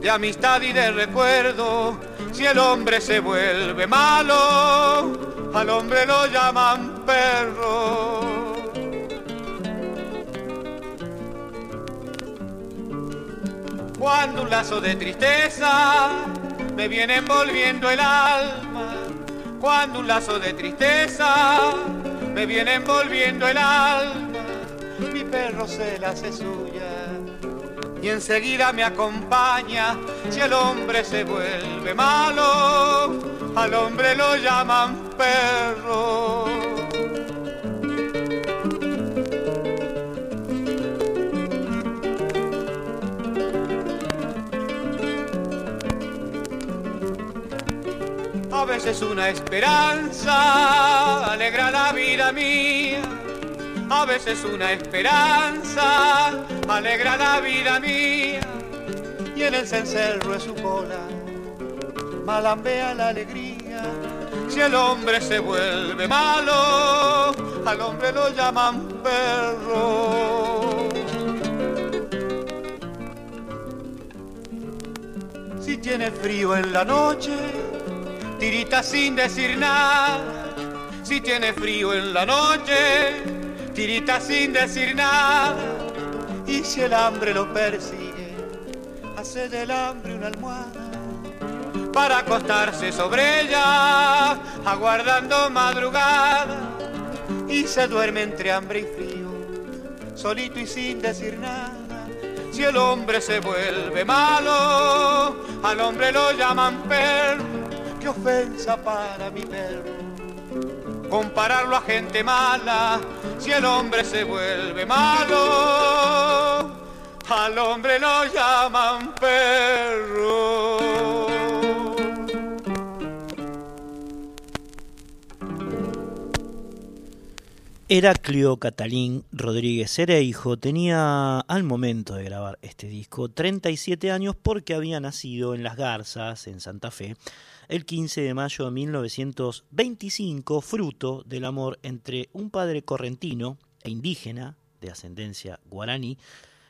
de amistad y de recuerdo. Si el hombre se vuelve malo, al hombre lo llaman perro. Cuando un lazo de tristeza me viene envolviendo el alma, cuando un lazo de tristeza me viene envolviendo el alma, mi perro se la hace suya y enseguida me acompaña. Si el hombre se vuelve malo, al hombre lo llaman perro. A veces una esperanza alegra la vida mía. A veces una esperanza alegra la vida mía. Y en el cencerro de su cola malambea la alegría. Si el hombre se vuelve malo, al hombre lo llaman perro. Si tiene frío en la noche, tirita sin decir nada. Si tiene frío en la noche, tirita sin decir nada. Y si el hambre lo persigue, hace del hambre una almohada para acostarse sobre ella, aguardando madrugada. Y se duerme entre hambre y frío, solito y sin decir nada. Si el hombre se vuelve malo, al hombre lo llaman perro. Qué ofensa para mi perro compararlo a gente mala. Si el hombre se vuelve malo, al hombre lo llaman perro. Heraclio Catalín Rodríguez Cereijo tenía al momento de grabar este disco 37 años porque había nacido en Las Garzas, en Santa Fe, el 15 de mayo de 1925, fruto del amor entre un padre correntino e indígena de ascendencia guaraní,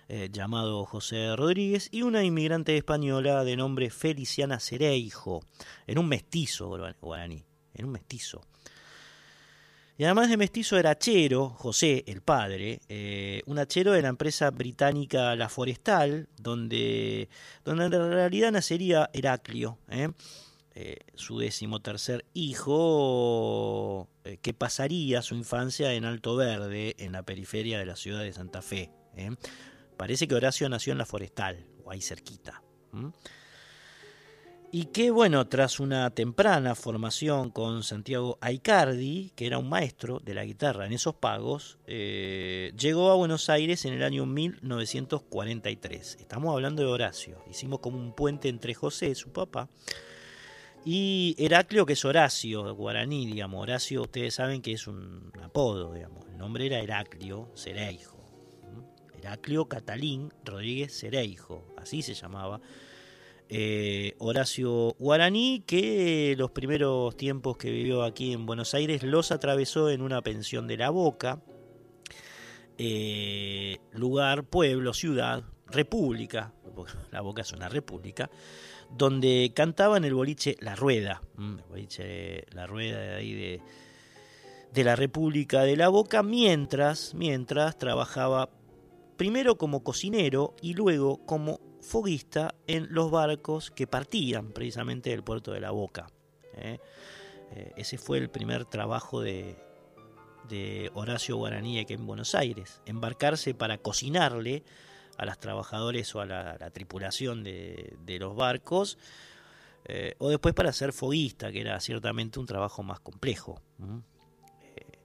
eh, llamado José Rodríguez, y una inmigrante española de nombre Feliciana Cereijo, en un mestizo guaraní, en un mestizo. Y además de mestizo era Chero, José, el padre, eh, un hachero de la empresa británica La Forestal, donde, donde en realidad nacería Heraclio, ¿eh? Eh, su decimotercer hijo, eh, que pasaría su infancia en Alto Verde, en la periferia de la ciudad de Santa Fe. ¿eh? Parece que Horacio nació en La Forestal, o ahí cerquita. Y que, bueno, tras una temprana formación con Santiago Aicardi, que era un maestro de la guitarra en esos pagos, llegó a Buenos Aires en el año 1943. Estamos hablando de Horacio. Hicimos como un puente entre José, su papá, y Heraclio, que es Horacio, guaraní, digamos. Horacio, ustedes saben que es un apodo, digamos. El nombre era Heraclio Cereijo. Heraclio Catalín Rodríguez Cereijo, así se llamaba eh, Horacio Guaraní, que los primeros tiempos que vivió aquí en Buenos Aires los atravesó en una pensión de la Boca, eh, lugar, pueblo, ciudad, república, la Boca es una república, donde cantaba en el boliche La Rueda, el boliche La Rueda de ahí de, de la República de la Boca mientras, mientras trabajaba primero como cocinero y luego como foguista en los barcos que partían precisamente del puerto de la Boca. ¿eh? Eh, ese fue el primer trabajo de, de Horacio Guaraní aquí en Buenos Aires, embarcarse para cocinarle a los trabajadores o a la, la tripulación de, los barcos, eh, o después para ser foguista, que era ciertamente un trabajo más complejo. Eh,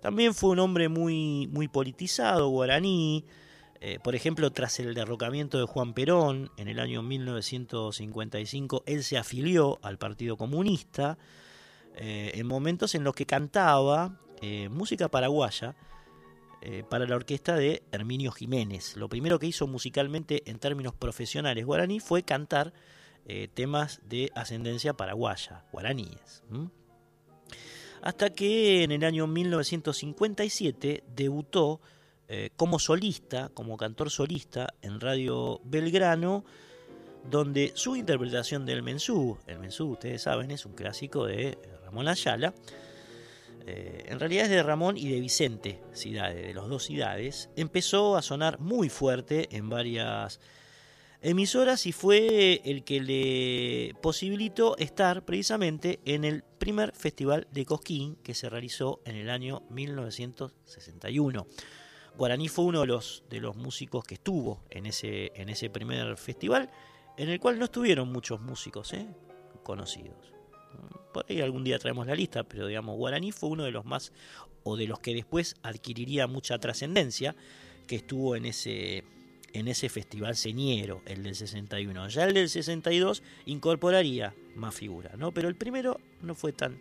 también fue un hombre muy, muy politizado, guaraní, eh, por ejemplo, tras el derrocamiento de Juan Perón en el año 1955, él se afilió al Partido Comunista en momentos en los que cantaba música paraguaya eh, para la orquesta de Herminio Jiménez. Lo primero que hizo musicalmente en términos profesionales guaraní fue cantar eh, temas de ascendencia paraguaya, guaraníes. Hasta que en el año 1957 debutó eh, como solista, como cantor solista en Radio Belgrano, donde su interpretación del Mensú, el Mensú ustedes saben es un clásico de Ramón Ayala, eh, en realidad es de Ramón y de Vicente Cidade, de los dos Cidades, empezó a sonar muy fuerte en varias emisoras y fue el que le posibilitó estar precisamente en el primer festival de Cosquín que se realizó en el año 1961. Guaraní fue uno de los, músicos que estuvo en ese, en ese primer festival, en el cual no estuvieron muchos músicos ¿eh? conocidos. Por ahí algún día traemos la lista, pero digamos, Guaraní fue uno de los más, o de los que después adquiriría mucha trascendencia, que estuvo en ese, en ese festival señero, el del 61. Ya el del 62 incorporaría más figuras, ¿no? Pero el primero no fue tan,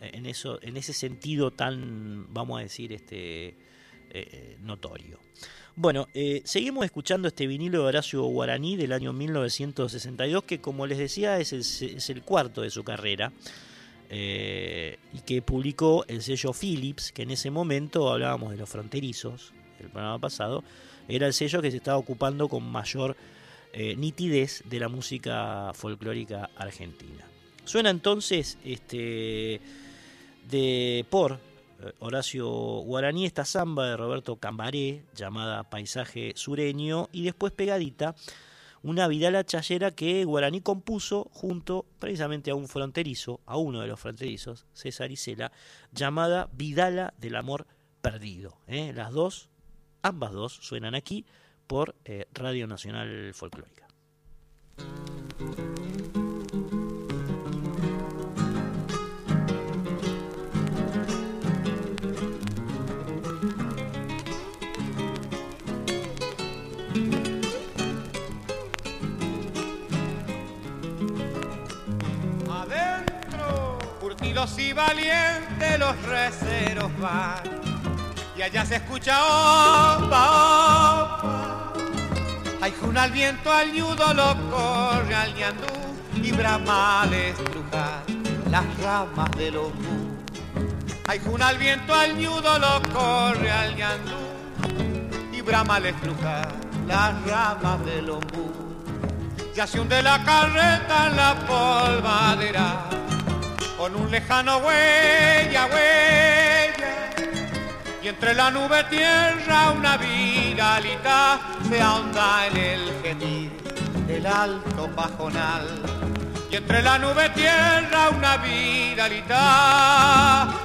en, eso, en ese sentido tan, vamos a decir, este, eh, notorio. Bueno, eh, seguimos escuchando este vinilo de Horacio Guaraní del año 1962, que como les decía es el, cuarto de su carrera, eh, y que publicó el sello Philips, que en ese momento hablábamos de los fronterizos, el programa pasado, era el sello que se estaba ocupando con mayor eh, nitidez de la música folclórica argentina. Suena entonces este, de por Horacio Guaraní, esta samba de Roberto Cambaré, llamada Paisaje Sureño, y después pegadita, una Vidala Chayera que Guaraní compuso junto precisamente a un fronterizo, a uno de los fronterizos, César Isela, llamada Vidala del Amor Perdido. ¿eh? Las dos, ambas dos, suenan aquí por eh, Radio Nacional Folclórica. Y valientes los receros van y allá se escucha opa, opa. Hay juna al viento, al ñudo lo corre al ñandú y brama al estrujar las ramas del ombú. Hay juna al viento, al ñudo lo corre al ñandú y brama al estrujar las ramas del ombú. Ya se hunde la carreta en la polvadera con un lejano huella, huella. Y entre la nube tierra una viralita se ahonda en el gemir del alto pajonal. Y entre la nube tierra una viralita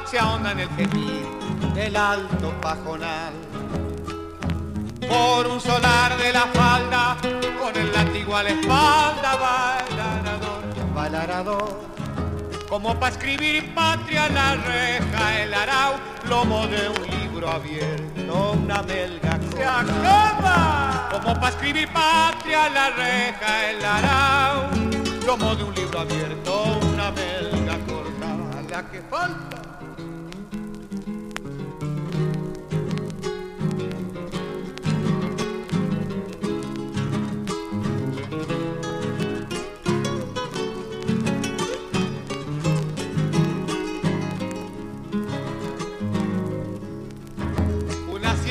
se ahonda en el gemir del alto pajonal. Por un solar de la falda, con el látigo a la espalda, bailarador, bailarador como para escribir patria la reja, el arau, lomo de un libro abierto, una melga se acaba. Como para escribir patria la reja, el arau, lomo de un libro abierto, una melga corta, la que falta.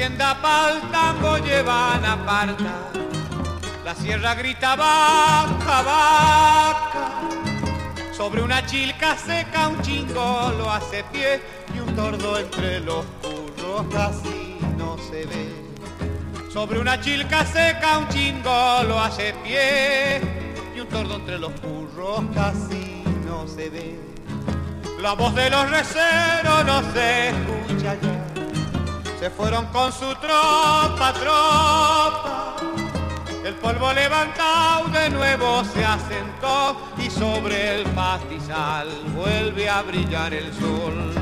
Hacienda pa'l tango llevan aparta. La sierra grita vaca, vaca. Sobre una chilca seca un chingo lo hace pie y un tordo entre los curros casi no se ve. Sobre una chilca seca un chingo lo hace pie y un tordo entre los curros casi no se ve. La voz de los receros no se escucha ya. Se fueron con su tropa, tropa. El polvo levantado de nuevo se asentó y sobre el pastizal vuelve a brillar el sol.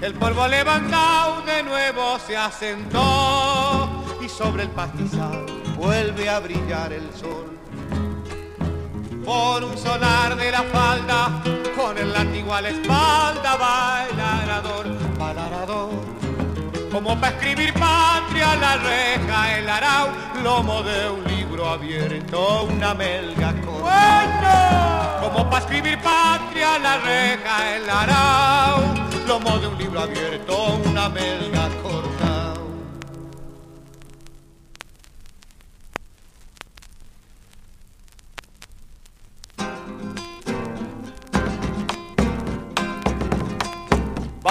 El polvo levantado de nuevo se asentó y sobre el pastizal vuelve a brillar el sol. Por un solar de la falda, con el látigo a la espalda, va el. Como para escribir patria la reja, el arau, lomo de un libro abierto, una melga corta. Como para escribir patria la reja, el arau, lomo de un libro abierto, una melga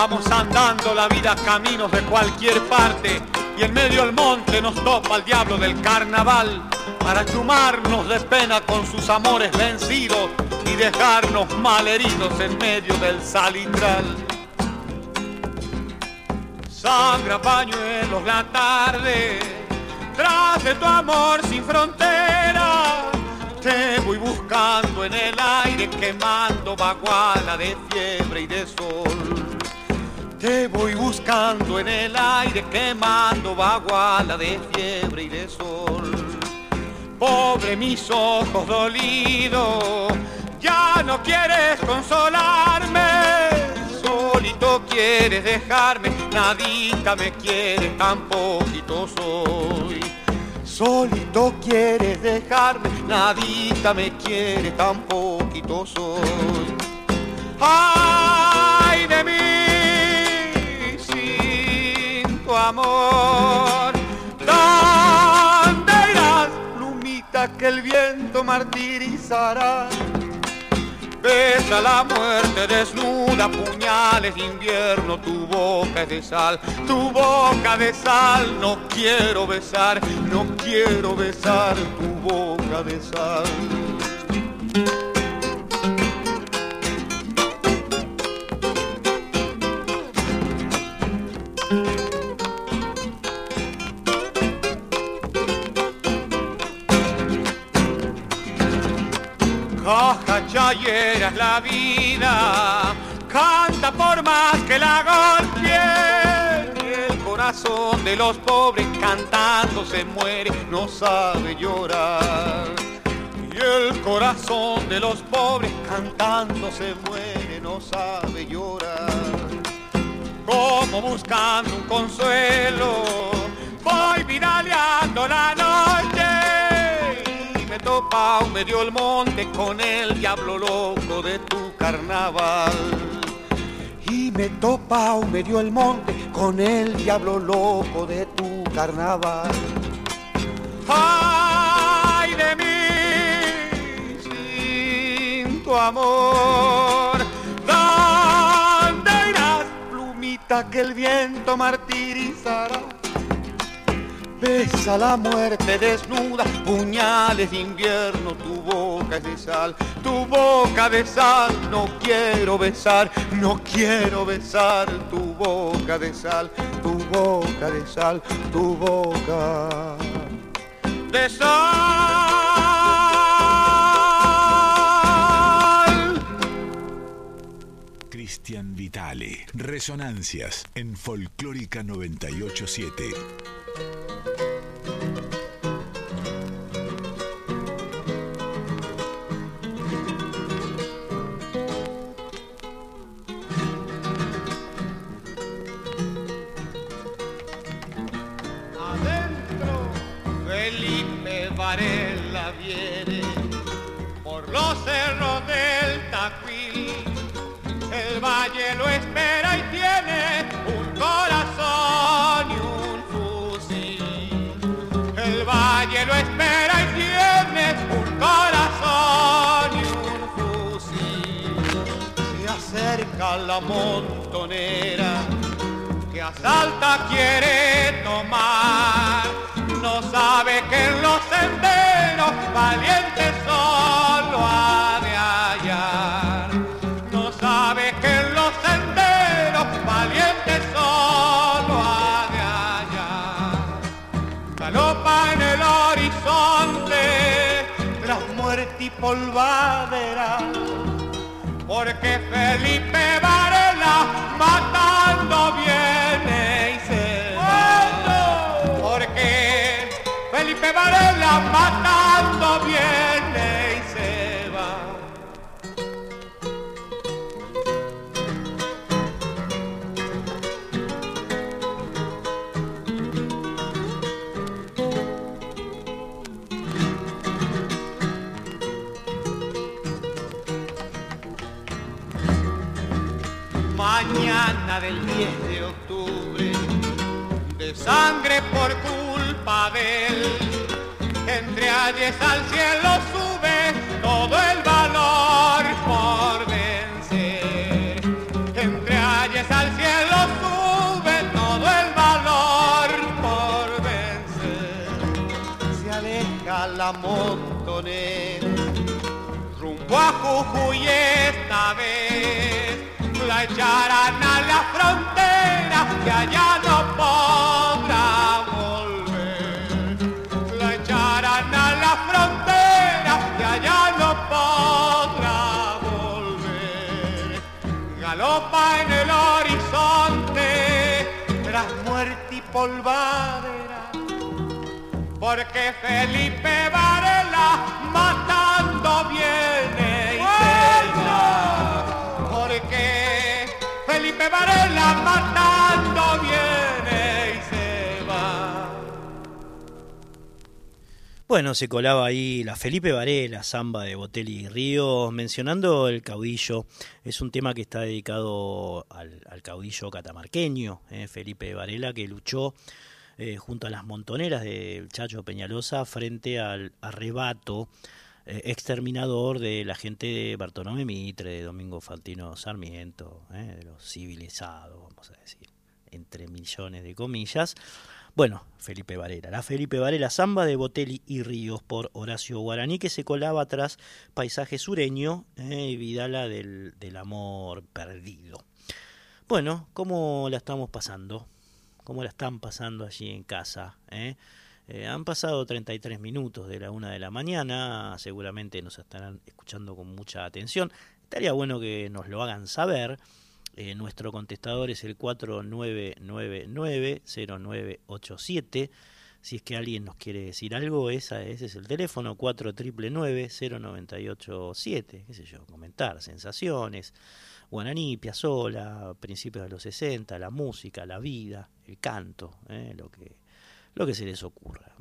Vamos andando la vida caminos de cualquier parte y en medio del monte nos topa el diablo del carnaval para chumarnos de pena con sus amores vencidos y dejarnos malheridos en medio del salitral. Sangra pañuelos la tarde, tras de tu amor sin frontera. Te voy buscando en el aire, quemando baguala de fiebre y de sol. Te voy buscando en el aire, quemando baguala de fiebre y de sol. Pobre mis ojos dolidos, ya no quieres consolarme. Solito quieres dejarme, nadita me quiere, tan poquito soy. Solito quieres dejarme, nadita me quiere, tan poquito soy. Ay de mí, amor, ¿dónde irás, plumita que el viento martirizará? Besa la muerte desnuda, puñales invierno, tu boca es de sal, tu boca de sal, no quiero besar, no quiero besar tu boca de sal. Caja chayera es la vida, canta por más que la golpeen. El corazón de los pobres cantando se muere, no sabe llorar. Y el corazón de los pobres cantando se muere, no sabe llorar. Como buscando un consuelo, voy viraleando la noche y me medio el monte con el diablo loco de tu carnaval. Y me topa un medio el monte con el diablo loco de tu carnaval. Ay de mí sin tu amor. ¿Dónde irás, plumita que el viento martirizará? Besa la muerte desnuda, puñales de invierno, tu boca es de sal, tu boca de sal, no quiero besar, no quiero besar tu boca de sal, tu boca de sal, tu boca de sal. Cristian Vitale. Resonancias en Folclórica 987. Adentro. Felipe Varela viene por los cerros del Tacuil. El valle lo espera y tiene montonera que asalta quiere tomar. No sabe que en los senderos valientes solo ha de hallar. No sabe que en los senderos valientes solo ha de hallar. Galopa en el horizonte tras muerte y polvadera porque Felipe Varela matando viene y se va. Porque Felipe Varela matando viene por culpa de él, entre ayes al cielo sube todo el valor por vencer. Entre ayes al cielo sube todo el valor por vencer. Se aleja la montonera rumbo a Jujuy esta vez la echarán a la frontera que allá no podrá volver. La echarán a la frontera que allá no podrá volver. Galopa en el horizonte tras muerte y polvadera porque Felipe Varela matando viene Felipe Varela matando viene y se va. Bueno, se colaba ahí la Felipe Varela, samba de Botelli y Ríos, mencionando el caudillo. Es un tema que está dedicado al, caudillo catamarqueño, eh, Felipe Varela, que luchó eh, junto a las montoneras del Chacho Peñalosa frente al arrebato eh, exterminador de la gente de Bartolomé Mitre, de Domingo Fantino Sarmiento, eh, de los civilizados, vamos a decir, entre millones de comillas. Bueno, Felipe Varela, la Felipe Varela, samba de Botelli y Ríos por Horacio Guaraní, que se colaba tras Paisaje Sureño eh, y Vidala del, del Amor Perdido. Bueno, ¿cómo la estamos pasando? ¿Cómo la están pasando allí en casa? Eh, han pasado 33 minutos de la una de la mañana, seguramente nos estarán escuchando con mucha atención. Estaría bueno que nos lo hagan saber. Eh, nuestro contestador es el 4999-0987. Si es que alguien nos quiere decir algo, ese es el teléfono 4999-0987. ¿Qué sé yo? Comentar, sensaciones. Guaraní, Piazzolla, principios de los 60, la música, la vida, el canto, eh, lo que lo que se les ocurra.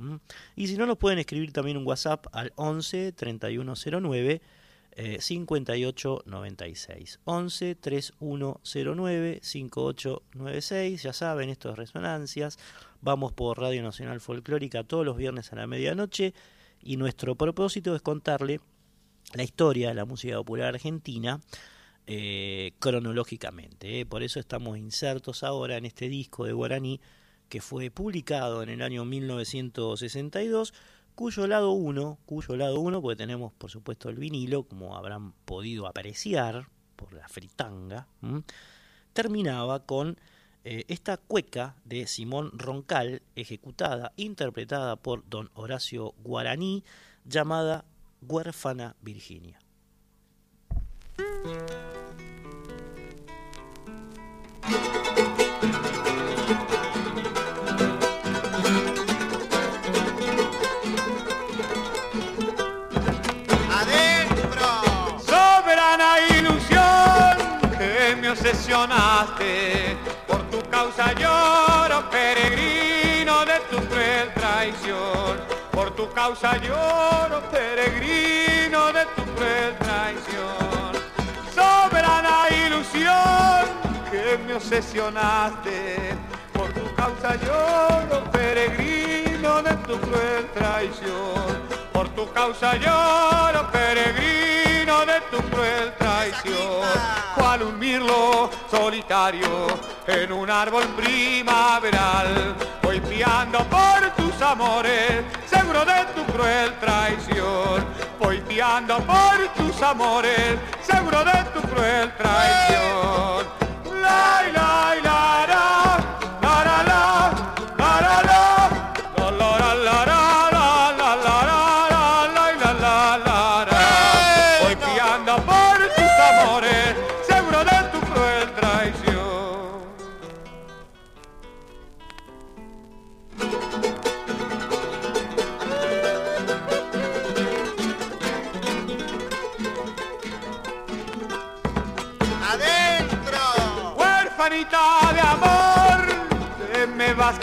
Y si no, nos pueden escribir también un WhatsApp al 11 3109 eh, 5896. 11 3109 5896. Ya saben, esto es Resonancias. Vamos por Radio Nacional Folclórica todos los viernes a la medianoche. Y nuestro propósito es contarle la historia de la música popular argentina eh, cronológicamente. ¿eh? Por eso estamos insertos ahora en este disco de Guaraní que fue publicado en el año 1962, cuyo lado 1, cuyo lado 1, porque tenemos por supuesto el vinilo, como habrán podido apreciar por la fritanga, terminaba con eh, esta cueca de Simón Roncal, ejecutada, interpretada por don Horacio Guaraní, llamada Huérfana Virginia. Por tu causa lloro, peregrino de tu cruel traición. Por tu causa lloro, peregrino de tu cruel traición. Soberana ilusión que me obsesionaste, por tu causa lloro, peregrino de tu cruel traición. Por tu causa lloro, peregrino de tu cruel traición. Cual un mirlo solitario en un árbol primaveral. Voy piando por tus amores, seguro de tu cruel traición. Voy piando por tus amores, seguro de tu cruel traición.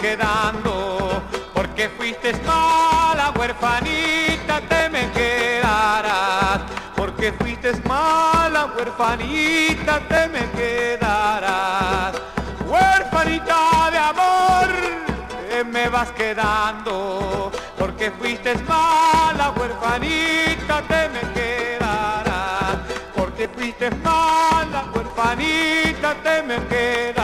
Quedando, porque fuiste mala, huérfanita, te me quedarás. Porque fuiste mala, huérfanita, te me quedarás. Huérfanita de amor, te me vas quedando, porque fuiste mala, huérfanita, te me quedarás. Porque fuiste mala, huérfanita, te me quedarás.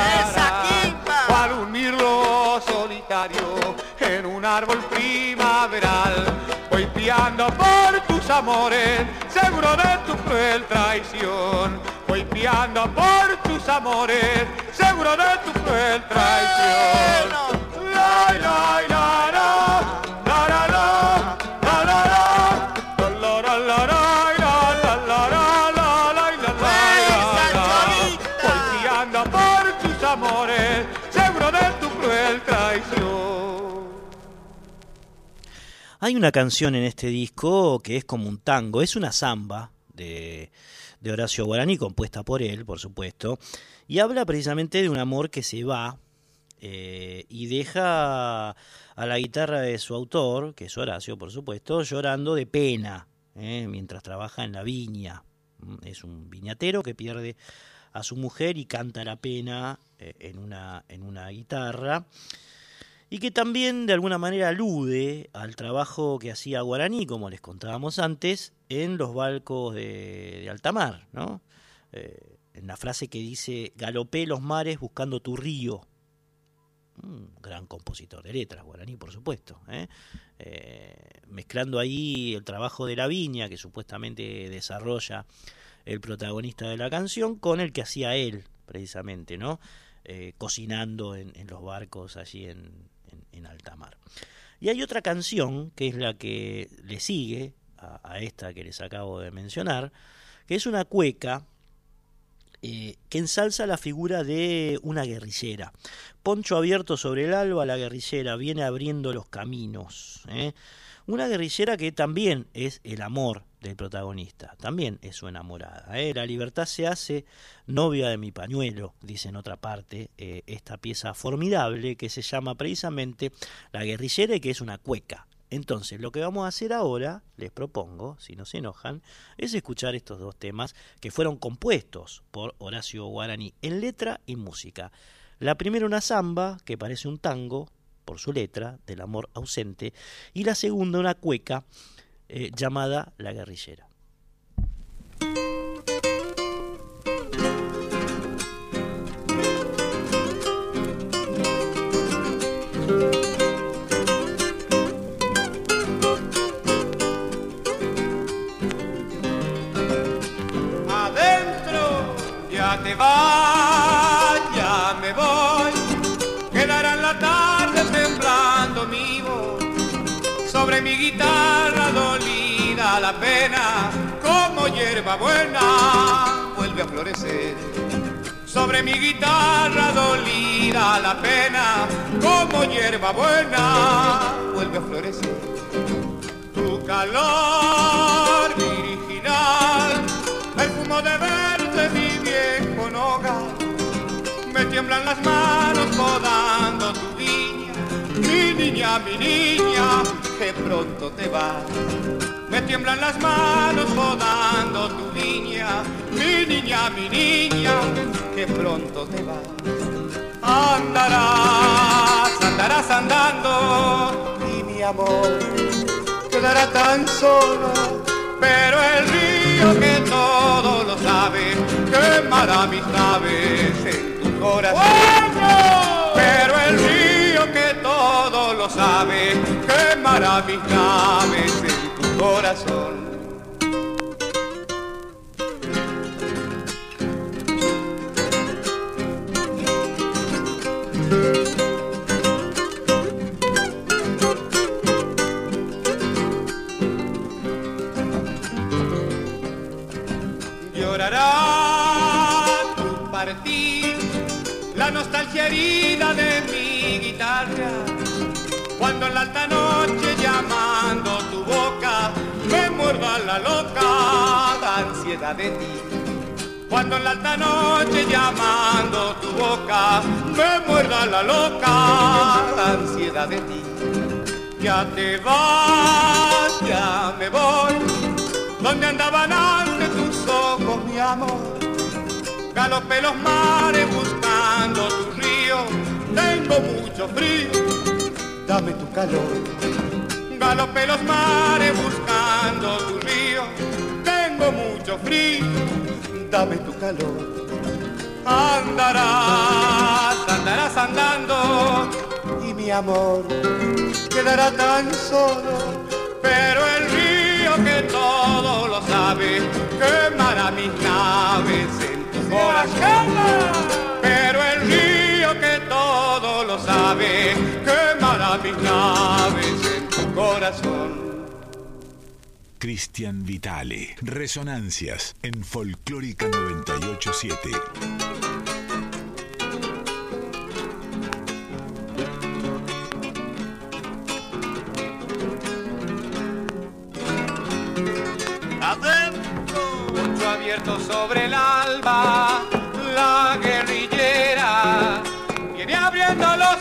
Árbol primaveral. Voy piando por tus amores, seguro de tu cruel traición. Voy piando por tus amores, seguro de tu cruel traición. Hay una canción en este disco que es como un tango, es una samba de, de Horacio Guaraní, compuesta por él, por supuesto, y habla precisamente de un amor que se va eh, y deja a la guitarra de su autor, que es Horacio, por supuesto, llorando de pena eh, mientras trabaja en la viña. Mm, Es un viñatero que pierde a su mujer y canta la pena eh, en, una, en una guitarra y que también de alguna manera alude al trabajo que hacía Guaraní, como les contábamos antes, en los barcos de, de alta mar, ¿no? Eh, en la frase que dice, galopé los mares buscando tu río. Un gran compositor de letras, Guaraní, por supuesto. ¿eh? Eh, mezclando ahí el trabajo de la viña, que supuestamente desarrolla el protagonista de la canción, con el que hacía él, precisamente, ¿no? Cocinando en, en los barcos allí en, en, alta mar. Y hay otra canción, que es la que le sigue a, a esta que les acabo de mencionar, que es una cueca eh, que ensalza la figura de una guerrillera. Poncho abierto sobre el alba, la guerrillera viene abriendo los caminos. ¿eh? Una guerrillera que también es el amor del protagonista, también es su enamorada. ¿eh? La libertad se hace novia de mi pañuelo, dice en otra parte eh, esta pieza formidable que se llama precisamente La guerrillera y que es una cueca. Entonces, lo que vamos a hacer ahora, les propongo, si no se enojan, es escuchar estos dos temas que fueron compuestos por Horacio Guaraní en letra y música. La primera una samba, que parece un tango, por su letra, del amor ausente, y la segunda una cueca eh, llamada La guerrillera. Hierba buena vuelve a florecer. Sobre mi guitarra dolida la pena, como hierba buena vuelve a florecer. Tu calor virginal perfumo de verde mi viejo nogal. Me tiemblan las manos podando tu viña, mi niña, mi niña, que pronto te vas. Me tiemblan las manos podando tu viña, mi niña, mi niña, que pronto te vas. Andarás, andarás andando y mi amor quedará tan solo, pero el río río que todo lo sabe, quemará mis naves en tu corazón. Pero el río que todo lo sabe, quemará mis naves en tu corazón. Llorará tu partir, la nostalgia herida de mi guitarra. Cuando en la alta noche llamando tu boca me muerda la loca ansiedad de ti. Cuando en la alta noche llamando tu boca me muerda la loca ansiedad de ti. Ya te vas, ya me voy, donde andaban antes amor. Galopé los mares buscando tu río, tengo mucho frío, dame tu calor. Galopé los mares buscando tu río, tengo mucho frío, dame tu calor. Andarás, andarás andando y mi amor quedará tan solo, pero el río que todo lo sabe quemará mis naves en tu corazón. Pero el río que todo lo sabe quemará mis naves en tu corazón. Cristian Vitale. Resonancias en Folclórica 987. Sobre el alba, la guerrillera viene abriendo los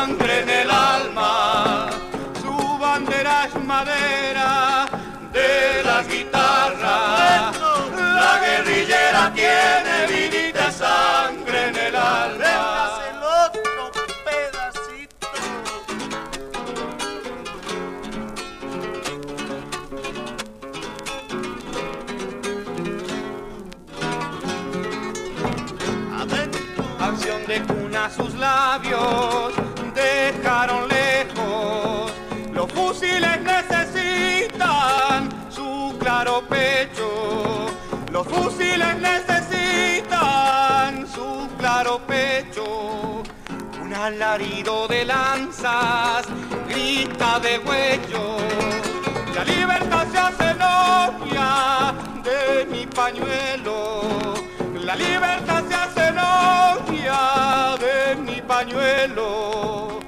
sangre en el alma, su bandera es madera de la guitarra. La guerrillera tiene vinita sangre en el alma. el otro pedacito. Canción de cuna sus labios lejos. Los fusiles necesitan su claro pecho. Los fusiles necesitan su claro pecho. Un alarido de lanzas grita de huello. La libertad se hace novia de mi pañuelo. La libertad se hace novia de mi pañuelo.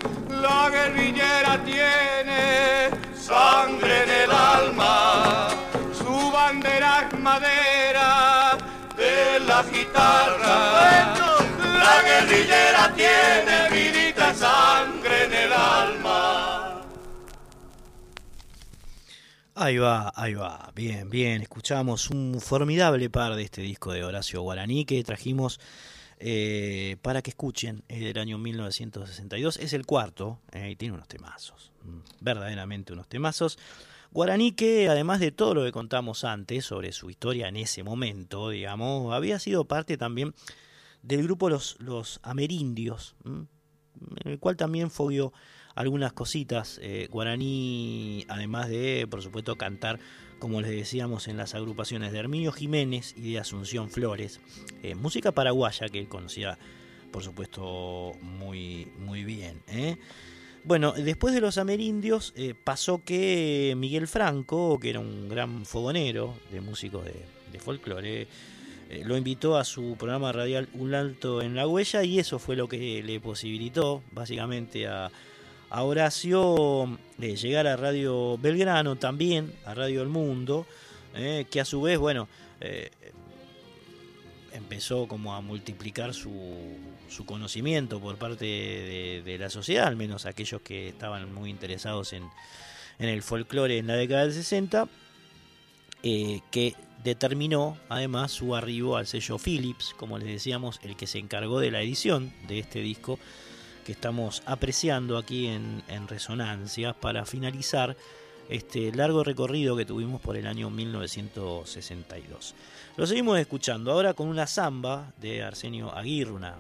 La guerrillera tiene sangre en el alma. Su bandera es madera de la guitarra. La guerrillera tiene vidita sangre en el alma. Ahí va, ahí va. Bien, bien. Escuchamos un formidable par de este disco de Horacio Guaraní que trajimos eh, para que escuchen es del año 1962. Es el cuarto eh, y tiene unos temazos. mm, Verdaderamente unos temazos. Guaraní que, además de todo lo que contamos antes sobre su historia en ese momento, digamos, había sido parte también del grupo Los, los Amerindios, mm, en el cual también fogueó algunas cositas. eh, Guaraní, además de, por supuesto, cantar, como les decíamos, en las agrupaciones de Herminio Jiménez y de Asunción Flores. eh, música paraguaya que él conocía, por supuesto, muy, muy bien. ¿eh? Bueno, después de los amerindios eh, pasó que Miguel Franco, que era un gran fogonero de músicos de, folclore, lo invitó a su programa radial Un Alto en la Huella y eso fue lo que le posibilitó básicamente a, a Horacio eh, llegar a Radio Belgrano también, a Radio El Mundo, eh, que a su vez, bueno, eh, empezó como a multiplicar su, conocimiento por parte de, la sociedad, al menos aquellos que estaban muy interesados en, en el folclore en la década del 60, eh, que determinó además su arribo al sello Philips, como les decíamos, el que se encargó de la edición de este disco que estamos apreciando aquí en, en Resonancia para finalizar este largo recorrido que tuvimos por el año 1962. Lo seguimos escuchando ahora con una samba de Arsenio Aguirre, una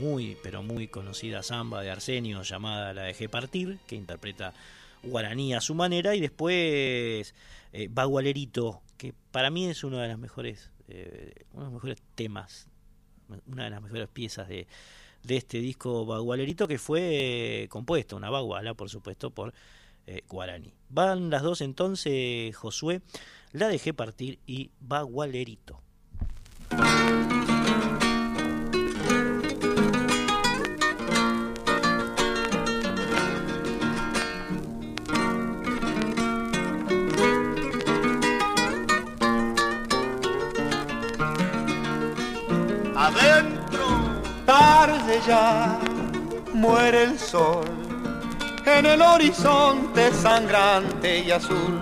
muy pero muy conocida samba de Arsenio llamada La dejé partir, que interpreta guaraní a su manera y después eh, Bagualerito, que para mí es uno de los mejores, eh, uno de los mejores temas, una de las mejores piezas de, de este disco Bagualerito que fue eh, compuesto, una baguala por supuesto por eh, guaraní. Van las dos entonces, Josué, la dejé partir y Bagualerito. Ya, muere el sol en el horizonte sangrante y azul.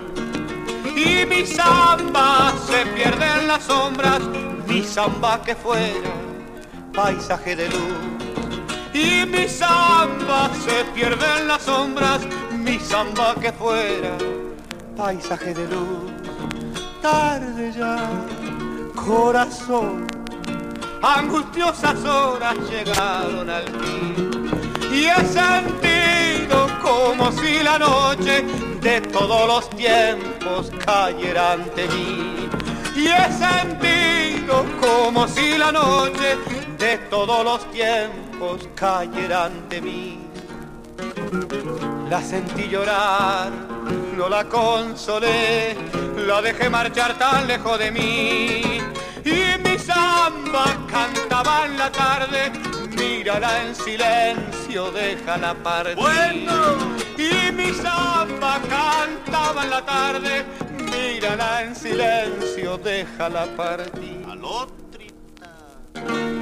Y mi samba se pierde en las sombras, mi samba que fuera paisaje de luz. Y mi samba se pierde en las sombras, mi samba que fuera paisaje de luz. Tarde ya, corazón, angustiosas horas llegaron al fin. Y he sentido como si la noche de todos los tiempos cayera ante mí. Y he sentido como si la noche de todos los tiempos cayera ante mí. La sentí llorar, no la consolé, la dejé marchar tan lejos de mí. Y mi samba cantaba en la tarde, mírala en silencio, déjala partir. Y mi samba cantaba en la tarde, mírala en silencio, déjala partir. adentro,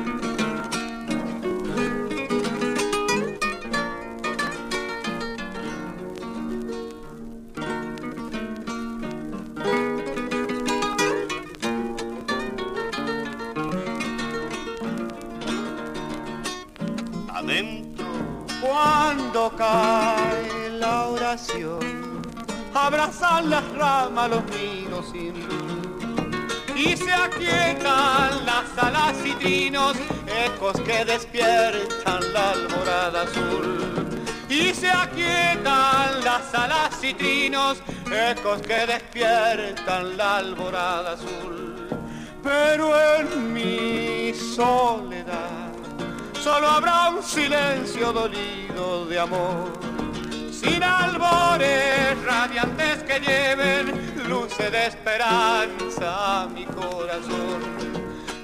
Cuando cae la oración, abrazan las ramas los nidos sin luz. Y se aquietan las alas y trinos, ecos que despiertan la alborada azul. Y se aquietan las alas y trinos, ecos que despiertan la alborada azul. Pero en mi soledad solo habrá un silencio dolido de amor. Sin albores radiantes que lleven luces de esperanza a mi corazón.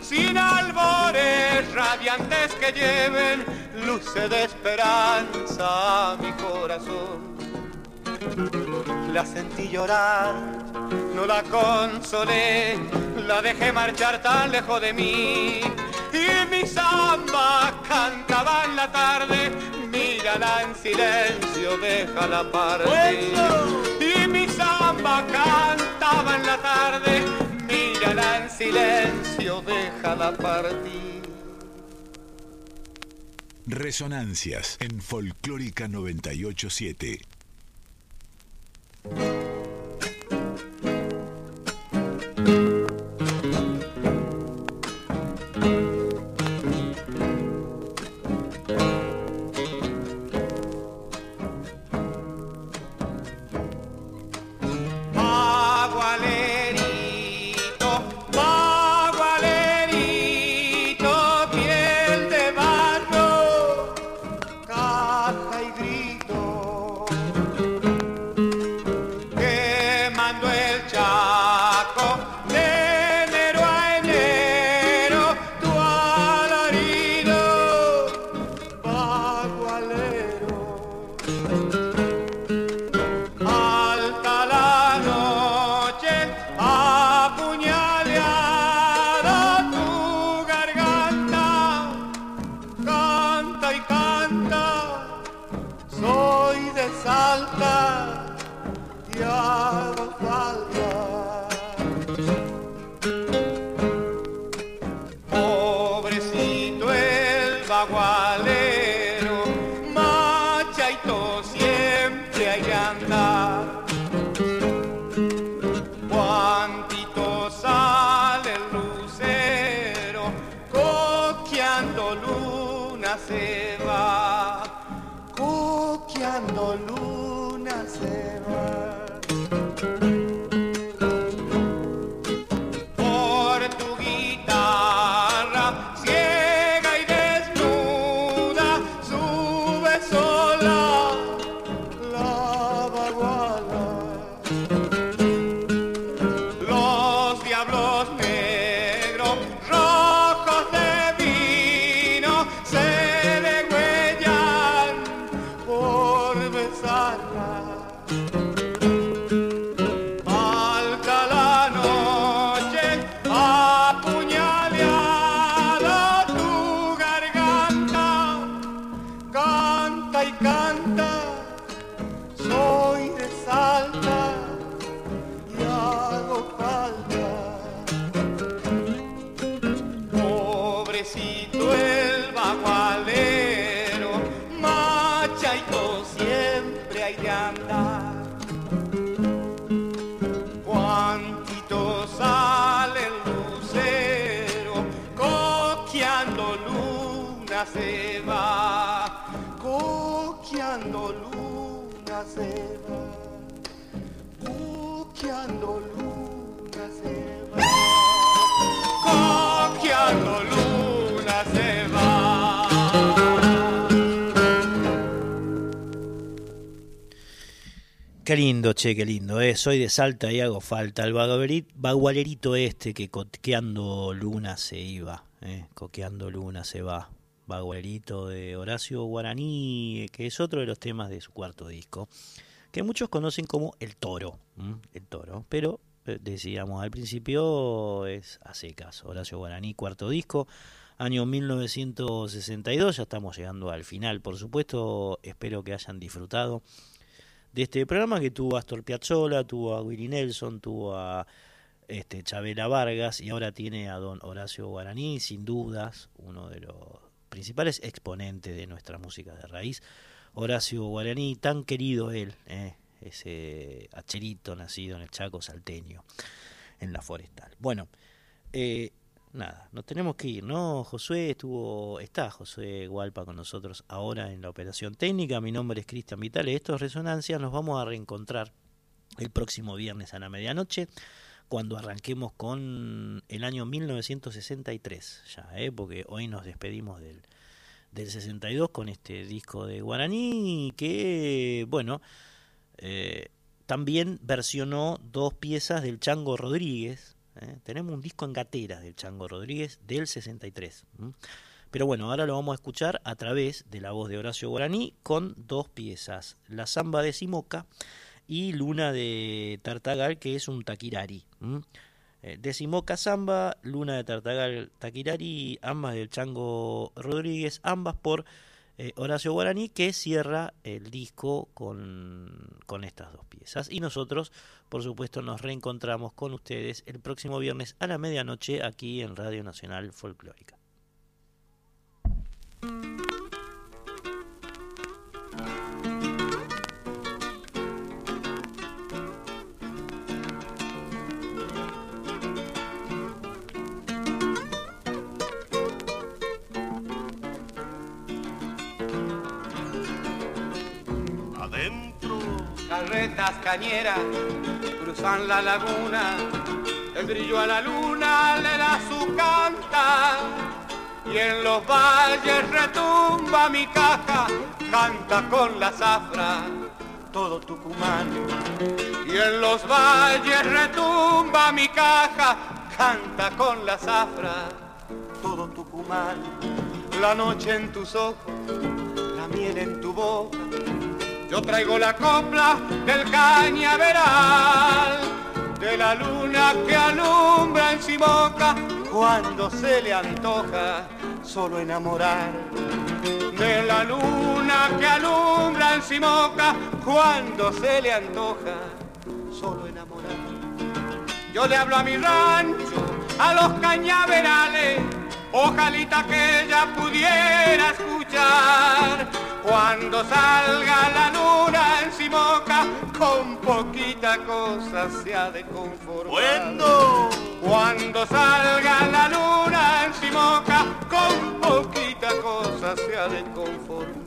Sin albores radiantes que lleven luces de esperanza a mi corazón. La sentí llorar, no la consolé, la dejé marchar tan lejos de mí. Y mi samba cantaba en la tarde, mírala en silencio, déjala partir. Y mi samba cantaba en la tarde, mírala en silencio, déjala partir. Resonancias en Folclórica 987. Che, qué lindo, eh. Soy de Salta y hago falta. El bagualeri- bagualerito este que coqueando luna se iba, eh. Coqueando luna se va. Bagualerito de Horacio Guaraní, que es otro de los temas de su cuarto disco, que muchos conocen como El Toro. El Toro, pero eh, decíamos al principio es a secas. Horacio Guaraní, cuarto disco, año 1962, ya estamos llegando al final, por supuesto, espero que hayan disfrutado de este programa que tuvo a Astor Piazzolla, tuvo a Willie Nelson, tuvo a este, Chabela Vargas y ahora tiene a don Horacio Guaraní, sin dudas, uno de los principales exponentes de nuestra música de raíz. Horacio Guaraní, tan querido él, eh, ese hacherito nacido en el Chaco salteño, en la forestal. Bueno, eh, nada, nos tenemos que ir, ¿no? Josué estuvo, está Josué Gualpa con nosotros ahora en la operación técnica. Mi nombre es Cristian Vitale. Esto es Resonancia. Nos vamos a reencontrar el próximo viernes a la medianoche cuando arranquemos con el año 1963 ya, ¿eh? porque hoy nos despedimos del, del 62 con este disco de Guaraní que, bueno, eh, también versionó dos piezas del Chango Rodríguez. ¿Eh? Tenemos un disco en gateras del Chango Rodríguez del 63. ¿m? Pero bueno, ahora lo vamos a escuchar a través de la voz de Horacio Guaraní con dos piezas, La Zamba de Simoca y Luna de Tartagal, que es un taquirari. ¿m? Eh, de Simoca Zamba, Luna de Tartagal Taquirari, ambas del Chango Rodríguez, ambas por eh, Horacio Guaraní, que cierra el disco con, con estas dos piezas. Y nosotros, por supuesto, nos reencontramos con ustedes el próximo viernes a la medianoche aquí en Radio Nacional Folclórica. Carretas cañeras cruzan la laguna, el brillo a la luna le da su canta. Y en los valles retumba mi caja, canta con la zafra todo Tucumán. Y en los valles retumba mi caja, canta con la zafra todo Tucumán. La noche en tus ojos, la miel en tu boca. Yo traigo la copla del cañaveral, de la luna que alumbra en Simoca cuando se le antoja solo enamorar. De la luna que alumbra en Simoca cuando se le antoja solo enamorar. Yo le hablo a mi rancho, a los cañaverales, Ojalita que ella pudiera escuchar cuando salga la luna en Simoca, con poquita cosa se ha de conformar. Bueno. Cuando salga la luna en Simoca, con poquita cosa se ha de conformar.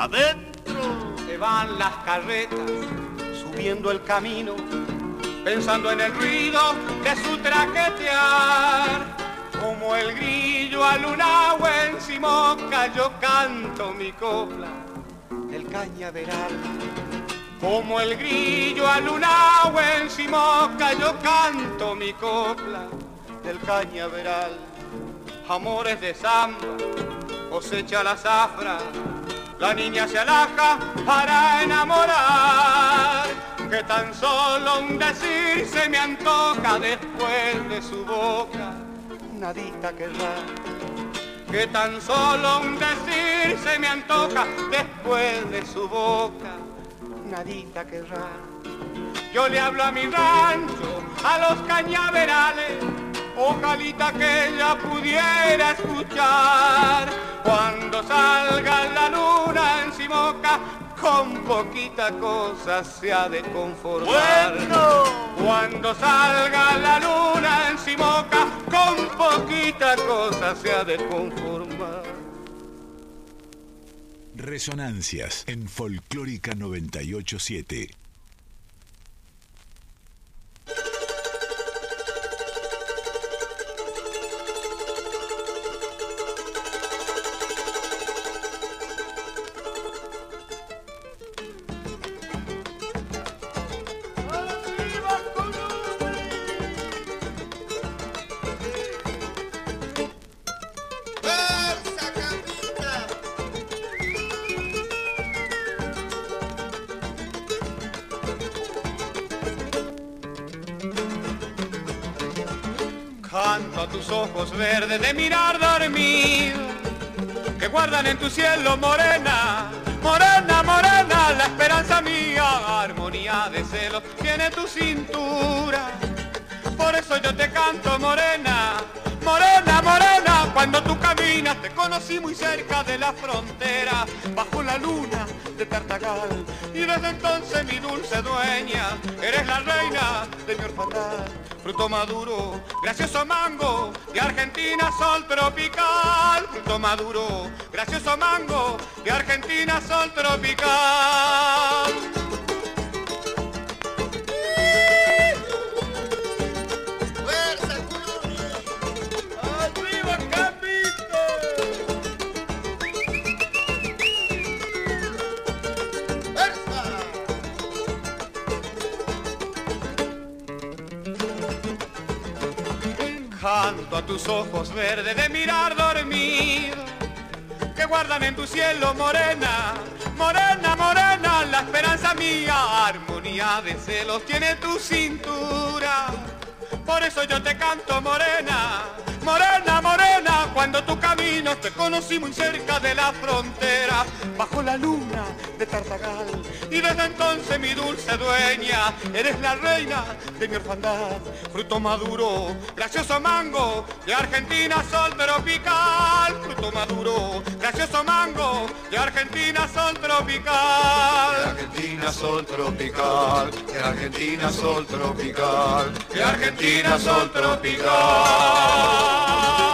Adentro. Se van las carretas subiendo el camino, pensando en el ruido de su traquetear. Como el grillo al lunagua en Simoca yo canto mi copla del cañaveral. Como el grillo al lunagua en Simoca yo canto mi copla del cañaveral. Amores de samba, cosecha la zafra, la niña se alaja para enamorar, que tan solo un decir se me antoja después de su boca, nadita querrá. Que tan solo un decir se me antoja después de su boca, nadita querrá. Yo le hablo a mi rancho, a los cañaverales, ojalita que ella pudiera escuchar cuando salga la luna en Simoca, con poquita cosa se ha de conformar. Bueno. Cuando salga la luna en Simoca, con poquita cosa se ha de conformar. Resonancias en Folclórica 987. En tu cielo morena, morena, morena, la esperanza mía, armonía de celos tiene tu cintura. Por eso yo te canto morena, morena, morena, cuando tú caminas te conocí muy cerca de la frontera, bajo la luna Tartagal, y desde entonces mi dulce dueña, eres la reina de mi orfandad. Fruto maduro, gracioso mango, de Argentina sol tropical, fruto maduro, gracioso mango, de Argentina sol tropical. Tus ojos verdes de mirar dormir, que guardan en tu cielo morena, morena, morena, la esperanza mía, armonía de celos tiene tu cintura. Por eso yo te canto morena, morena, morena, cuando tu camino te conocí muy cerca de la frontera, bajo la luna de Tartagal. Y desde entonces mi dulce dueña, eres la reina de mi orfandad, fruto maduro, gracioso mango, de Argentina sol tropical, fruto maduro, gracioso mango, de Argentina sol tropical. Argentina sol tropical, de Argentina sol tropical, De Argentina sol tropical. mar.